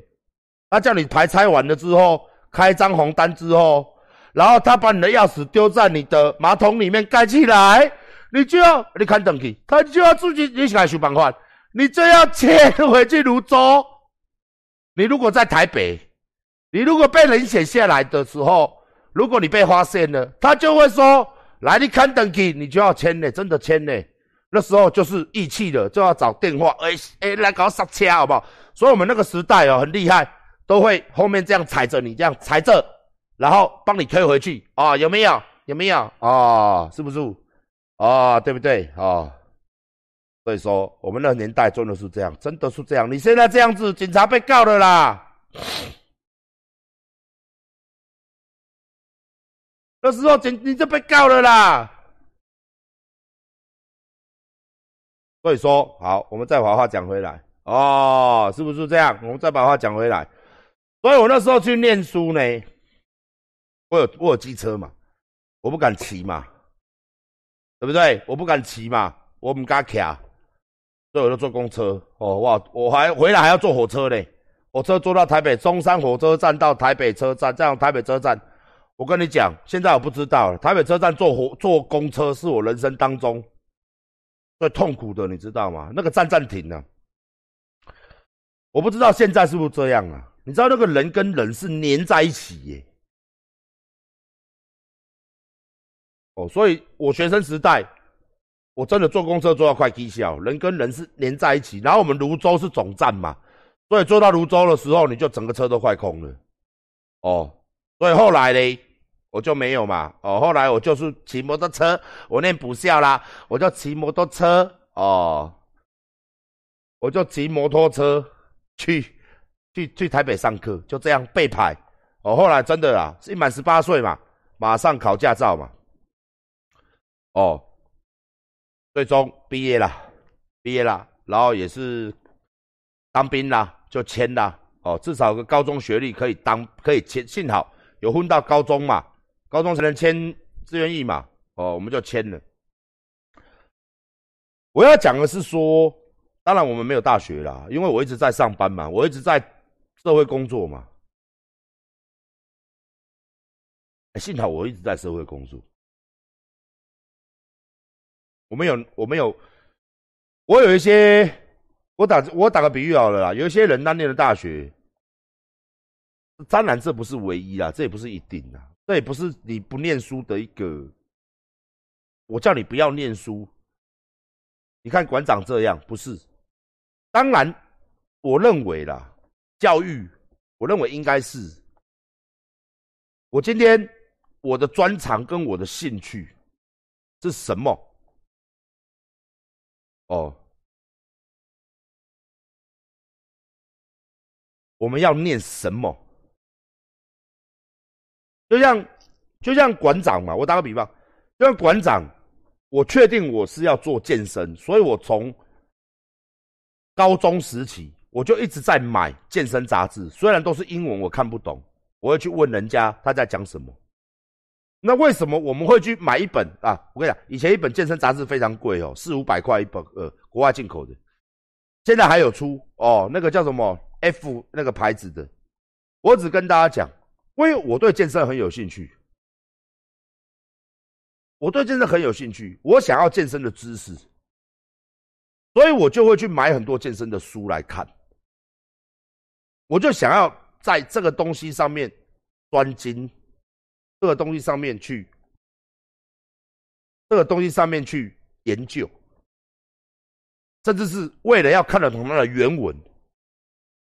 他叫你牌拆完了之后，开张红单之后，然后他把你的钥匙丢在你的马桶里面盖起来。你就要你看等去，他就要自己你起来想办法，你就要迁回去泸州。你如果在台北，你如果被人写下来的时候，如果你被发现了，他就会说：来，你看等去，你就要签呢，真的签呢。那时候就是义气的，就要找电话，哎哎，来搞刹车好不好？所以我们那个时代哦，很厉害，都会后面这样踩着你，这样踩着，然后帮你推回去啊？有没有？有没有？啊？是不是？啊，对不对啊？所以说，我们那个年代真的是这样，真的是这样。你现在这样子，警察被告了啦。那时候警你就被告了啦。所以说，好，我们再把话讲回来哦，是不是这样？我们再把话讲回来。所以我那时候去念书呢，我有我有机车嘛，我不敢骑嘛。对不对？我不敢骑嘛，我不敢骑，所以我就坐公车。哦哇，我还回来还要坐火车嘞，火车坐到台北中山火车站到台北车站，这样台北车站。我跟你讲，现在我不知道了。台北车站坐火坐公车是我人生当中最痛苦的，你知道吗？那个站站停呢，我不知道现在是不是这样啊？你知道那个人跟人是粘在一起耶。哦，所以我学生时代，我真的坐公车坐到快踢笑，人跟人是连在一起。然后我们泸州是总站嘛，所以坐到泸州的时候，你就整个车都快空了。哦，所以后来呢，我就没有嘛。哦，后来我就是骑摩托车，我念补校啦，我就骑摩托车。哦，我就骑摩托车去去去台北上课，就这样被排。哦，后来真的啦，一满十八岁嘛，马上考驾照嘛。哦，最终毕业了，毕业了，然后也是当兵啦，就签啦。哦，至少个高中学历可以当，可以签。幸好有混到高中嘛，高中才能签志愿役嘛。哦，我们就签了。我要讲的是说，当然我们没有大学啦，因为我一直在上班嘛，我一直在社会工作嘛。幸好我一直在社会工作。我们有，我们有，我有一些，我打我打个比喻好了啦，有一些人他念了大学，当然这不是唯一啦，这也不是一定啦，这也不是你不念书的一个，我叫你不要念书，你看馆长这样不是，当然我认为啦，教育，我认为应该是，我今天我的专长跟我的兴趣是什么？哦，我们要念什么？就像就像馆长嘛，我打个比方，就像馆长，我确定我是要做健身，所以我从高中时期我就一直在买健身杂志，虽然都是英文，我看不懂，我会去问人家他在讲什么。那为什么我们会去买一本啊？我跟你讲，以前一本健身杂志非常贵哦，四五百块一本，呃，国外进口的。现在还有出哦，那个叫什么 F 那个牌子的。我只跟大家讲，因为我对健身很有兴趣，我对健身很有兴趣，我想要健身的知识，所以我就会去买很多健身的书来看。我就想要在这个东西上面专精，这个东西上面去，这个东西上面去研究。甚至是为了要看得懂它的原文，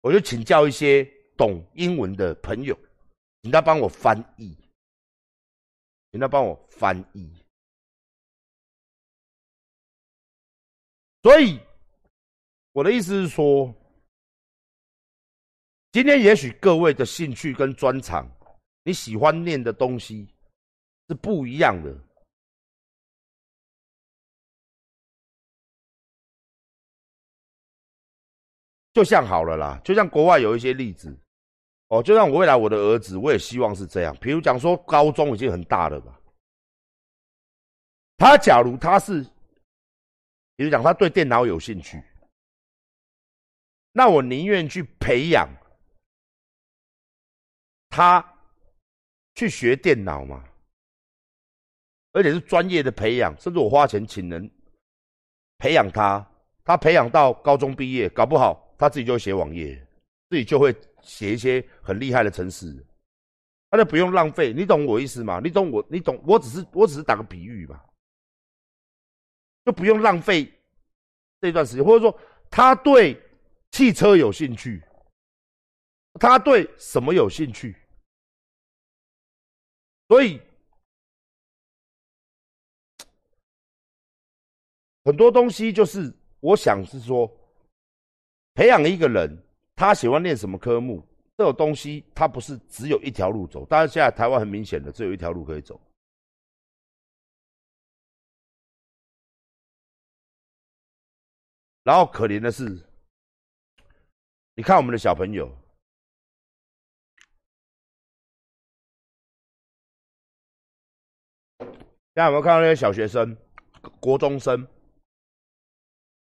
我就请教一些懂英文的朋友，请他帮我翻译，请他帮我翻译。所以我的意思是说，今天也许各位的兴趣跟专长，你喜欢念的东西是不一样的。就像好了啦，就像国外有一些例子，哦，就像我未来我的儿子，我也希望是这样。比如讲说，高中已经很大了吧，他假如他是，比如讲他对电脑有兴趣，那我宁愿去培养他去学电脑嘛，而且是专业的培养，甚至我花钱请人培养他，他培养到高中毕业，搞不好。他自己就会写网页，自己就会写一些很厉害的程式，他就不用浪费。你懂我意思吗？你懂我？你懂？我只是我只是打个比喻嘛，就不用浪费这段时间。或者说，他对汽车有兴趣，他对什么有兴趣？所以很多东西就是，我想是说。培养一个人，他喜欢练什么科目，这种东西他不是只有一条路走。但是现在台湾很明显的，只有一条路可以走。然后可怜的是，你看我们的小朋友，大家有没有看到那些小学生、国中生，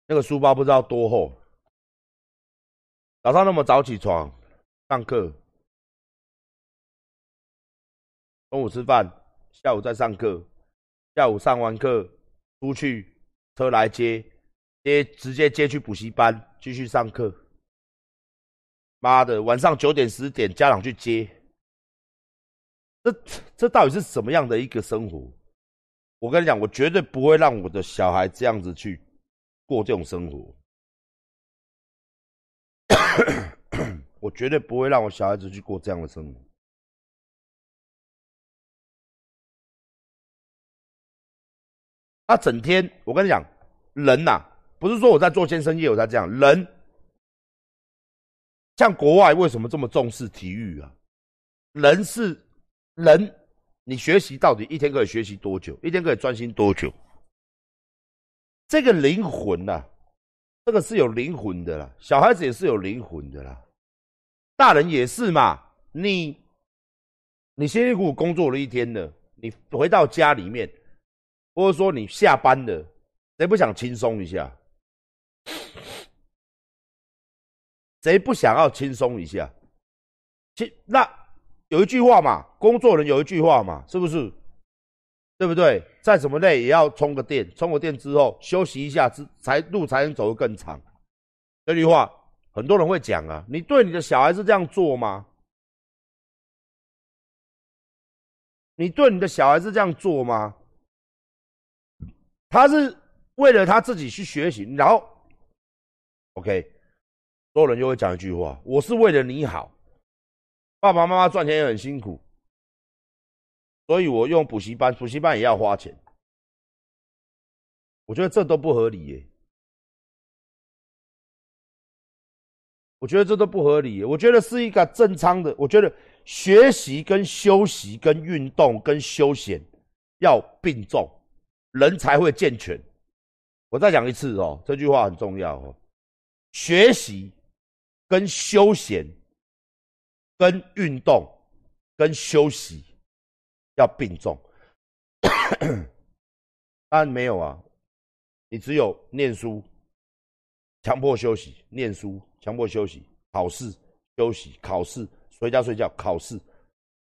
那个书包不知道多厚？早上那么早起床上课，中午吃饭，下午再上课，下午上完课出去车来接，接直接接去补习班继续上课。妈的，晚上九点十点家长去接，这这到底是什么样的一个生活？我跟你讲，我绝对不会让我的小孩这样子去过这种生活。我绝对不会让我小孩子去过这样的生活。他整天，我跟你讲，人呐，不是说我在做健身业我才这样。人像国外为什么这么重视体育啊？人是人，你学习到底一天可以学习多久？一天可以专心多久？这个灵魂呐。这个是有灵魂的啦，小孩子也是有灵魂的啦，大人也是嘛。你你辛辛苦苦工作了一天了，你回到家里面，或者说你下班了，谁不想轻松一下？谁不想要轻松一下？其那有一句话嘛，工作人有一句话嘛，是不是？对不对？再怎么累也要充个电，充个电之后休息一下，之才路才能走得更长。这句话很多人会讲啊，你对你的小孩是这样做吗？你对你的小孩是这样做吗？他是为了他自己去学习，然后，OK，所有人就会讲一句话：我是为了你好，爸爸妈妈赚钱也很辛苦。所以我用补习班，补习班也要花钱，我觉得这都不合理耶。我觉得这都不合理，我觉得是一个正常的。我觉得学习跟休息、跟运动、跟休闲要并重，人才会健全。我再讲一次哦，这句话很重要哦。学习跟休闲、跟运动、跟休息。要并重，当 然没有啊，你只有念书，强迫休息，念书，强迫休息，考试，休息，考试，回家睡觉，考试，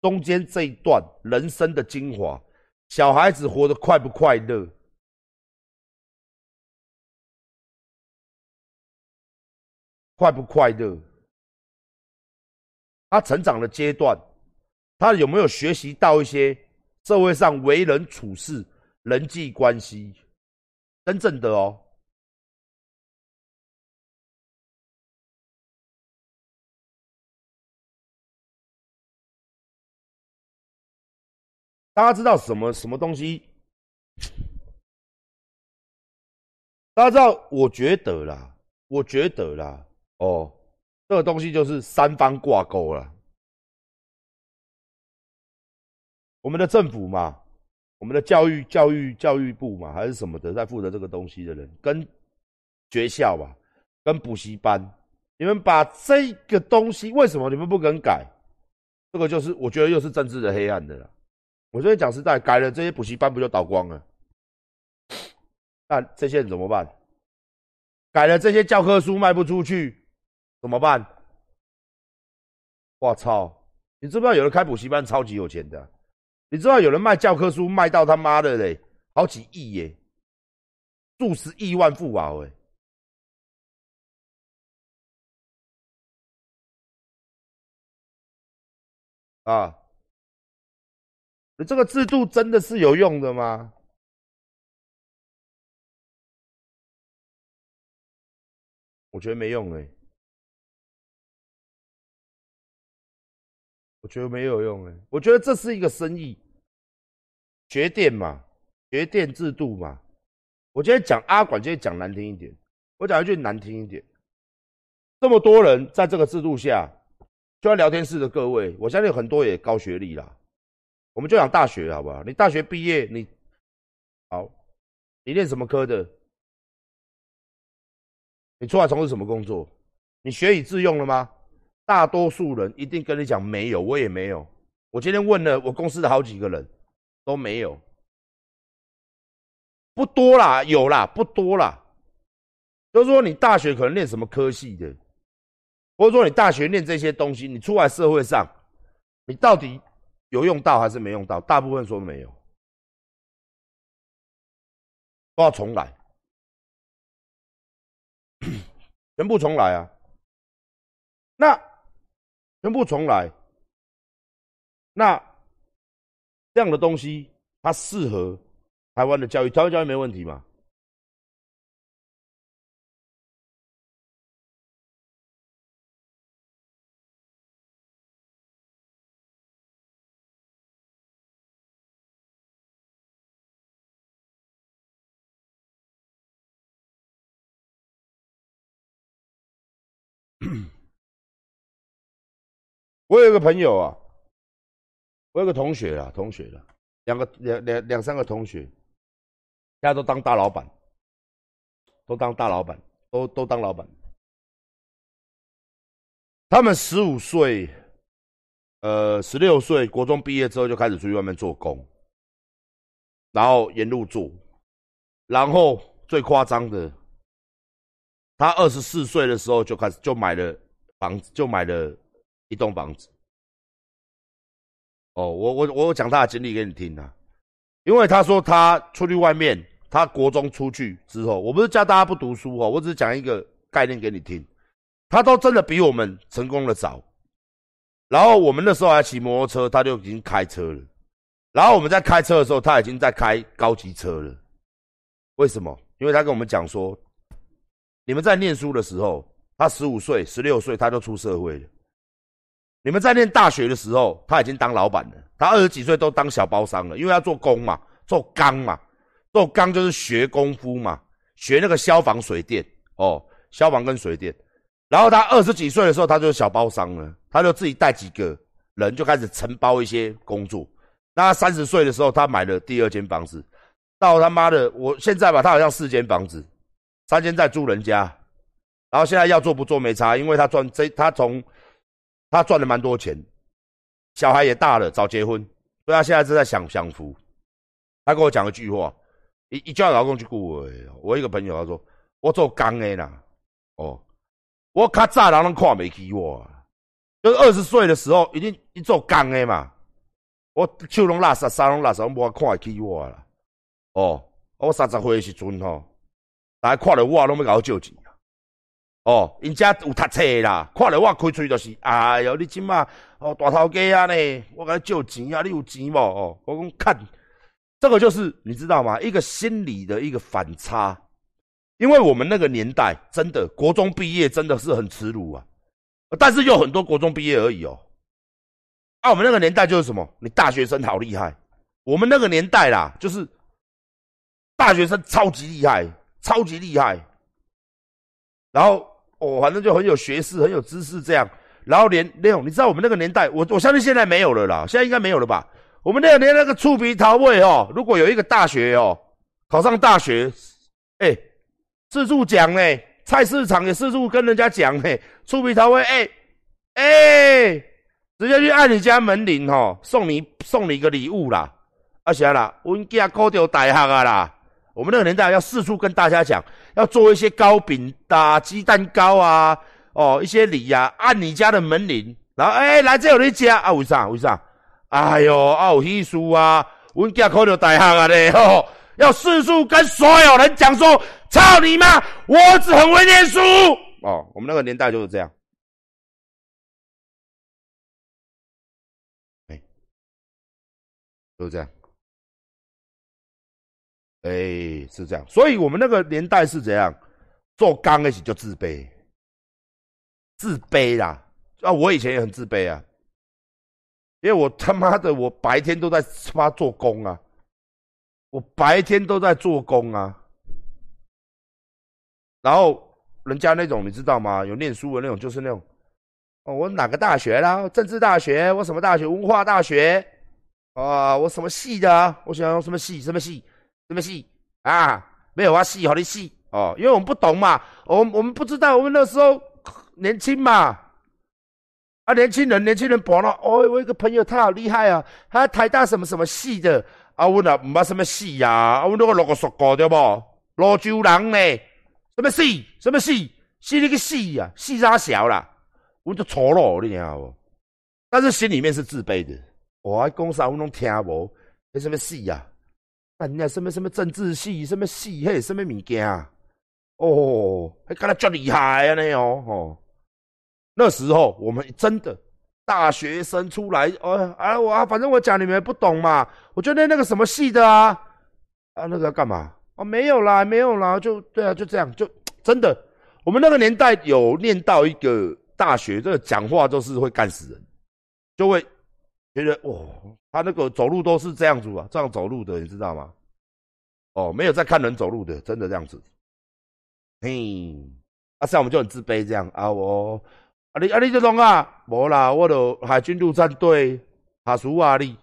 中间这一段人生的精华，小孩子活得快不快乐？快不快乐？他成长的阶段，他有没有学习到一些社会上为人处事、人际关系？真正的哦。大家知道什么什么东西？大家知道？我觉得啦，我觉得啦，哦，这个东西就是三方挂钩了。我们的政府嘛，我们的教育教育教育部嘛，还是什么的，在负责这个东西的人，跟学校吧，跟补习班，你们把这个东西，为什么你们不肯改？这个就是我觉得又是政治的黑暗的了。我这边讲实在，改了这些补习班不就倒光了？那这些人怎么办？改了这些教科书卖不出去，怎么办？我操！你知不知道有人开补习班超级有钱的？你知道有人卖教科书卖到他妈的嘞，好几亿耶，数十亿万富豪哎！啊！你这个制度真的是有用的吗？我觉得没用哎，我觉得没有用哎，我觉得这是一个生意，绝电嘛，绝电制度嘛。我今天讲阿管，今天讲难听一点，我讲一句难听一点，这么多人在这个制度下，就在聊天室的各位，我相信很多也高学历啦。我们就讲大学好不好？你大学毕业，你好，你念什么科的？你出来从事什么工作？你学以致用了吗？大多数人一定跟你讲没有，我也没有。我今天问了我公司的好几个人，都没有，不多啦，有啦，不多啦。就是说你大学可能念什么科系的，或者说你大学念这些东西，你出来社会上，你到底？有用到还是没用到？大部分说没有，都要重来，全部重来啊！那全部重来，那这样的东西它适合台湾的教育，台湾教育没问题吗？我有一个朋友啊，我有个同学啊，同学了，两个两两两三个同学，大家都当大老板，都当大老板，都都当老板。他们十五岁，呃，十六岁，国中毕业之后就开始出去外面做工，然后沿路做，然后最夸张的。他二十四岁的时候就开始就买了房子，就买了一栋房子。哦，我我我讲他的经历给你听啊，因为他说他出去外面，他国中出去之后，我不是教大家不读书哦，我只是讲一个概念给你听。他都真的比我们成功的早，然后我们那时候还骑摩托车，他就已经开车了。然后我们在开车的时候，他已经在开高级车了。为什么？因为他跟我们讲说。你们在念书的时候，他十五岁、十六岁，他就出社会了。你们在念大学的时候，他已经当老板了。他二十几岁都当小包商了，因为要做工嘛，做钢嘛，做钢就是学功夫嘛，学那个消防水电哦，消防跟水电。然后他二十几岁的时候，他就是小包商了，他就自己带几个人就开始承包一些工作。那他三十岁的时候，他买了第二间房子，到他妈的，我现在吧，他好像四间房子。三间在租人家，然后现在要做不做没差，因为他赚这他从他赚了蛮多钱，小孩也大了，早结婚，所以他现在正在享享福。他跟我讲一句话，一一叫老公去雇我，我一个朋友他说我做工的啦，哦，我较早人拢看袂起我，就是二十岁的时候，已经一做工的嘛，我手拢垃圾，衫拢垃圾，拢无看会起我啦。哦，我三十岁的时阵吼，大家看到我拢要甲我借钱。哦，因家有读册啦，看到我开喙就是，哎哟，你即马哦大头家啊呢，我甲你借钱啊，你有钱无？哦，我讲看，这个就是你知道吗？一个心理的一个反差，因为我们那个年代真的国中毕业真的是很耻辱啊，但是有很多国中毕业而已哦。啊，我们那个年代就是什么？你大学生好厉害，我们那个年代啦，就是大学生超级厉害，超级厉害，然后。哦，反正就很有学识，很有知识这样，然后连那种，你知道我们那个年代，我我相信现在没有了啦，现在应该没有了吧？我们那个连那个触鼻桃味哦，如果有一个大学哦，考上大学，哎，自助奖哎，菜市场也自助跟人家讲哎，触鼻桃味哎哎，直接去按你家门铃哦，送你送你一个礼物啦，啊，啥啦，我囝考到大学啊啦。我们那个年代要四处跟大家讲，要做一些糕饼、打鸡蛋糕啊，哦，一些礼呀，按你家的门铃，然后哎，来这有你家啊？为啥？为啥？哎呦，啊有秘书啊，我家考到大学啊嘞，吼，要四处跟所有人讲说，操你妈，我只很会念书哦。我们那个年代就是这样，哎，就是这样。哎，是这样，所以我们那个年代是怎样做钢那些就自卑，自卑啦啊！我以前也很自卑啊，因为我他妈的我白天都在他妈做工啊，我白天都在做工啊，然后人家那种你知道吗？有念书的那种，就是那种哦，我哪个大学啦？政治大学？我什么大学？文化大学？啊，我什么系的？我想要什么系？什么系？什么戏啊？没有啊，戏好的戏哦，因为我们不懂嘛，我我们不知道，我们那时候年轻嘛，啊，年轻人，年轻人博了哦，我一个朋友他好厉害啊，他台大什么什么系的啊，我那唔捌什么戏呀，啊，我那个六个说过对不？罗州人呢？什么戏？什么戏？戏那个戏呀，戏啥小啦？我就错了，你知道不？但是心里面是自卑的，我还讲啥我拢听无，那什么戏呀？你什么什么政治系，什么系，嘿，什么物件啊？哦，还跟他较厉害啊，那哦，哦，那时候我们真的大学生出来，哦，啊，我啊反正我讲你们不懂嘛。我觉得那个什么系的啊，啊，那个干嘛？哦，没有啦，没有啦，就对啊，就这样，就真的，我们那个年代有念到一个大学，这个讲话都是会干死人，就会。觉得哦，他那个走路都是这样子啊，这样走路的，你知道吗？哦，没有在看人走路的，真的这样子。嘿，啊，像我们就很自卑这样啊，我啊你啊你这种啊，无啦，我的海军陆战队哈苏瓦利，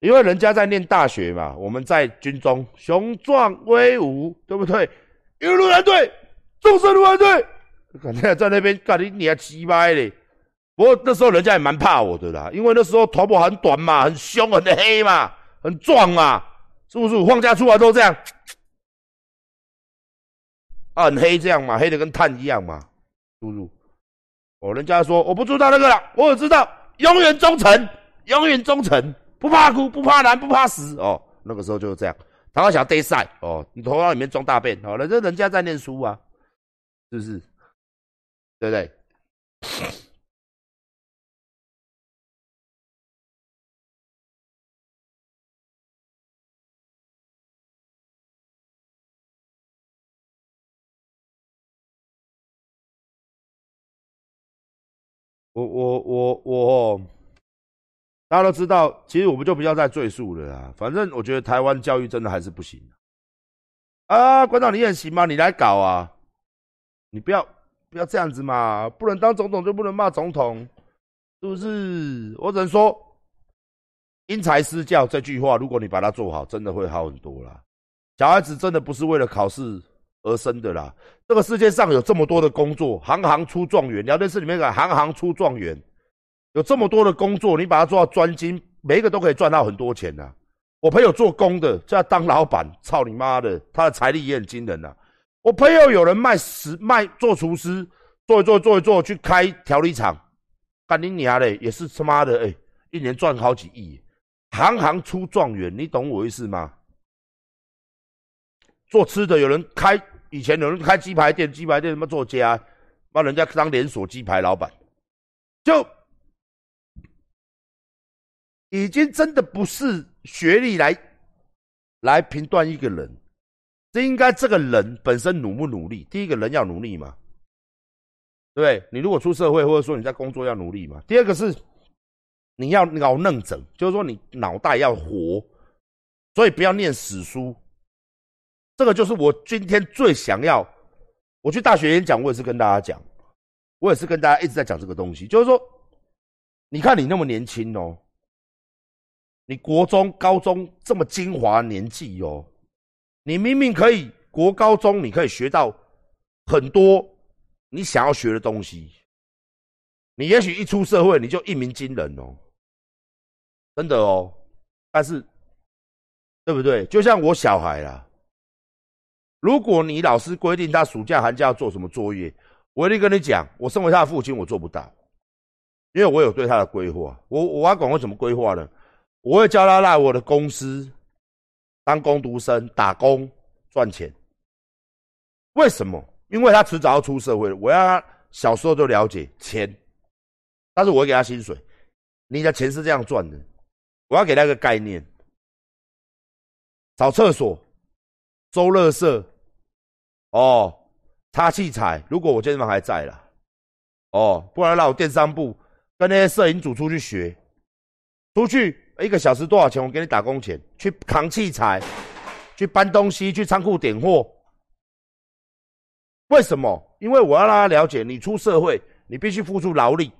因为人家在念大学嘛，我们在军中雄壮威武，对不对？一陆战队，重视陆战队，肯定在那边干你你还鸡掰嘞。不过那时候人家也蛮怕我的啦，因为那时候头发很短嘛，很凶，很黑嘛，很壮嘛，是不是？放假出来都这样，啊，很黑这样嘛，黑的跟炭一样嘛，叔叔。哦，人家说我不知道那个了，我只知道，永远忠诚，永远忠诚，不怕苦，不怕难，不怕死。哦，那个时候就是这样。他要想要 day 赛，哦，你头脑里面装大便，哦，那这人家在念书啊，是不是？对不对？我我我我，大家都知道，其实我们就不要再赘述了啊。反正我觉得台湾教育真的还是不行啊。馆长你也行吗？你来搞啊！你不要不要这样子嘛，不能当总统就不能骂总统，是不是？我只能说，因材施教这句话，如果你把它做好，真的会好很多啦。小孩子真的不是为了考试。而生的啦，这个世界上有这么多的工作，行行出状元。聊天室里面讲行行出状元，有这么多的工作，你把它做到专精，每一个都可以赚到很多钱呐。我朋友做工的，叫他当老板，操你妈的，他的财力也很惊人呐。我朋友有人卖食卖做厨师，做一做做一做去开调理厂，干你娘嘞，也是他妈的哎，一年赚好几亿，行行出状元，你懂我意思吗？做吃的有人开，以前有人开鸡排店，鸡排店什么做家，帮人家当连锁鸡排老板，就已经真的不是学历来来评断一个人。这应该这个人本身努不努力？第一个人要努力嘛，对不对？你如果出社会，或者说你在工作要努力嘛。第二个是你要脑嫩整，就是说你脑袋要活，所以不要念死书。这个就是我今天最想要。我去大学演讲，我也是跟大家讲，我也是跟大家一直在讲这个东西，就是说，你看你那么年轻哦，你国中、高中这么精华年纪哦。你明明可以国高中，你可以学到很多你想要学的东西。你也许一出社会，你就一鸣惊人哦，真的哦。但是，对不对？就像我小孩啦，如果你老师规定他暑假寒假要做什么作业，我一定跟你讲，我身为他的父亲，我做不到，因为我有对他的规划。我我要管我怎么规划呢？我会教他来我的公司。当工读生打工赚钱，为什么？因为他迟早要出社会我要他小时候就了解钱，但是我会给他薪水。你的钱是这样赚的，我要给他一个概念：找厕所、收垃圾、哦，擦器材。如果我健身房还在了，哦，不然让我电商部跟那些摄影组出去学，出去。一个小时多少钱？我给你打工钱，去扛器材，去搬东西，去仓库点货。为什么？因为我要让他了解，你出社会，你必须付出劳力，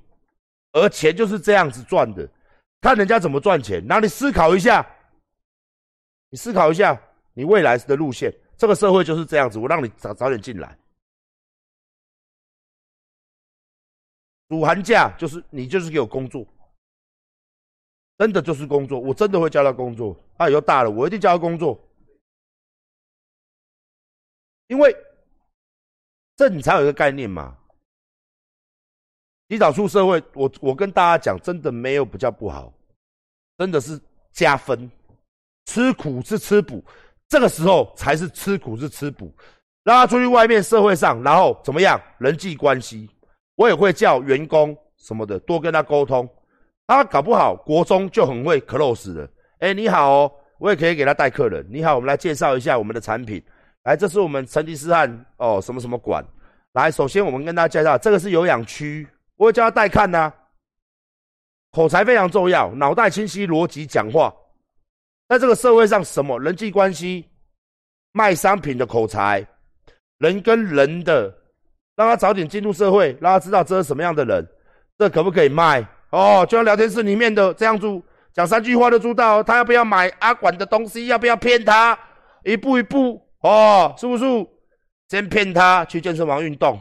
而钱就是这样子赚的。看人家怎么赚钱，然后你思考一下，你思考一下你未来的路线。这个社会就是这样子，我让你早早点进来。暑寒假就是你就是给我工作。真的就是工作，我真的会教他工作。他以后大了，我一定教他工作，因为这你才有一个概念嘛。提早出社会，我我跟大家讲，真的没有比较不好，真的是加分。吃苦是吃补，这个时候才是吃苦是吃补。让他出去外面社会上，然后怎么样？人际关系，我也会叫员工什么的多跟他沟通。他搞不好国中就很会 close 了。哎，你好哦，我也可以给他带客人。你好，我们来介绍一下我们的产品。来，这是我们成吉思汗哦，什么什么馆。来，首先我们跟大家介绍，这个是有氧区，我会叫他带看呐。口才非常重要，脑袋清晰，逻辑讲话。在这个社会上，什么人际关系、卖商品的口才、人跟人的，让他早点进入社会，让他知道这是什么样的人，这可不可以卖？哦，就像聊天室里面的这样子讲三句话都知道，他要不要买阿管的东西，要不要骗他，一步一步哦，是不是？先骗他去健身房运动，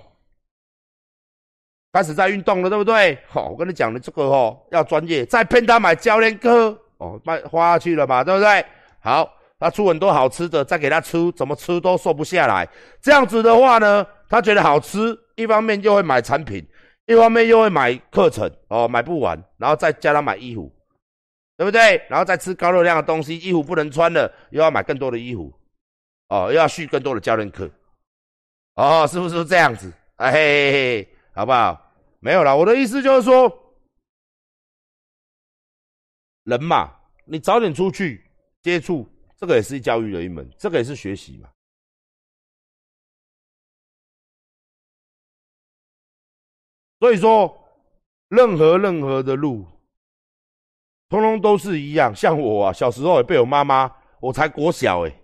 开始在运动了，对不对？好，我跟你讲的这个哦，要专业，再骗他买教练课哦，卖花去了嘛，对不对？好，他出很多好吃的，再给他吃，怎么吃都瘦不下来。这样子的话呢，他觉得好吃，一方面就会买产品。一方面又会买课程哦，买不完，然后再叫他买衣服，对不对？然后再吃高热量的东西，衣服不能穿了，又要买更多的衣服，哦，又要续更多的教练课，哦，是不是这样子？哎嘿嘿嘿，好不好？没有了，我的意思就是说，人嘛，你早点出去接触，这个也是教育的一门，这个也是学习嘛。所以说，任何任何的路，通通都是一样。像我啊，小时候也被我妈妈，我才国小哎，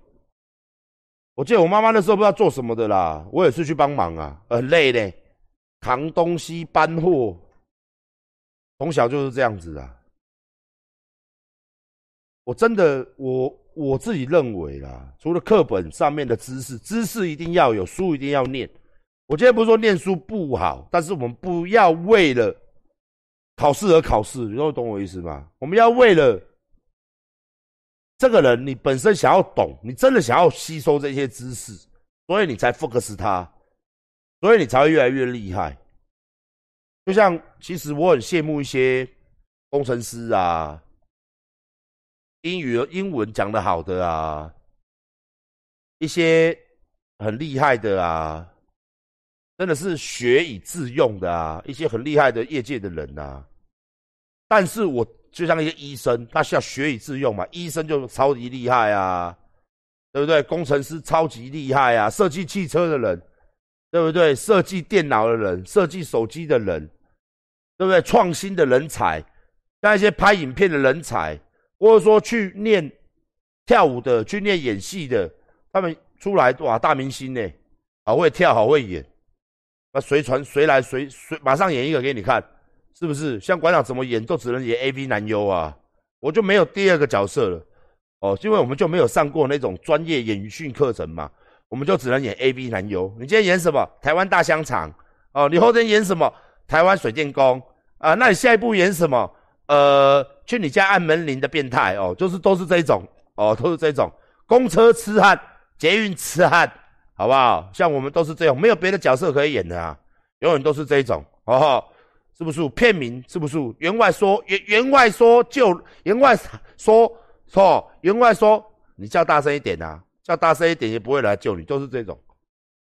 我记得我妈妈那时候不知道做什么的啦，我也是去帮忙啊，很累嘞，扛东西搬货，从小就是这样子啊。我真的，我我自己认为啦，除了课本上面的知识，知识一定要有，书一定要念。我今天不是说念书不好，但是我们不要为了考试而考试，你懂我意思吗？我们要为了这个人，你本身想要懂，你真的想要吸收这些知识，所以你才 focus 他，所以你才会越来越厉害。就像其实我很羡慕一些工程师啊，英语英文讲得好的啊，一些很厉害的啊，真的是学以致用的啊，一些很厉害的业界的人呐。但是我就像一些医生，他需要学以致用嘛，医生就超级厉害啊。对不对？工程师超级厉害啊！设计汽车的人，对不对？设计电脑的人，设计手机的人，对不对？创新的人才，像一些拍影片的人才，或者说去练跳舞的、去练演戏的，他们出来哇，大明星呢，好会跳，好会演，那随传随来随随，马上演一个给你看，是不是？像馆长怎么演，都只能演 A V 男优啊，我就没有第二个角色了。哦，因为我们就没有上过那种专业演训课程嘛，我们就只能演 A B 男优。你今天演什么？台湾大香肠。哦，你后天演什么？台湾水电工。啊，那你下一步演什么？呃，去你家按门铃的变态。哦，就是都是这种。哦，都是这种。公车痴汉，捷运痴汉，好不好？像我们都是这样，没有别的角色可以演的啊，永远都是这种。哦，是不是？片名是不是？员外说，员员外说就员外说。错，员外说你叫大声一点呐，叫大声一点也不会来救你，都是这种，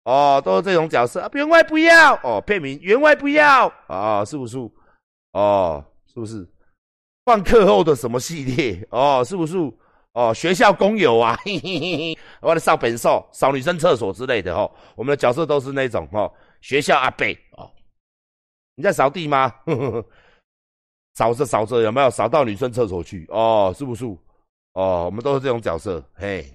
哦，都是这种角色啊。员外不要哦，片名员外不要啊，是不是？哦，是不是？放课后的什么系列？哦，是不是？哦，学校工友啊，嘿嘿嘿，我来上本少扫女生厕所之类的哦。我们的角色都是那种哦，学校阿伯哦，你在扫地吗？扫着扫着有没有扫到女生厕所去？哦，是不是？哦，我们都是这种角色，嘿。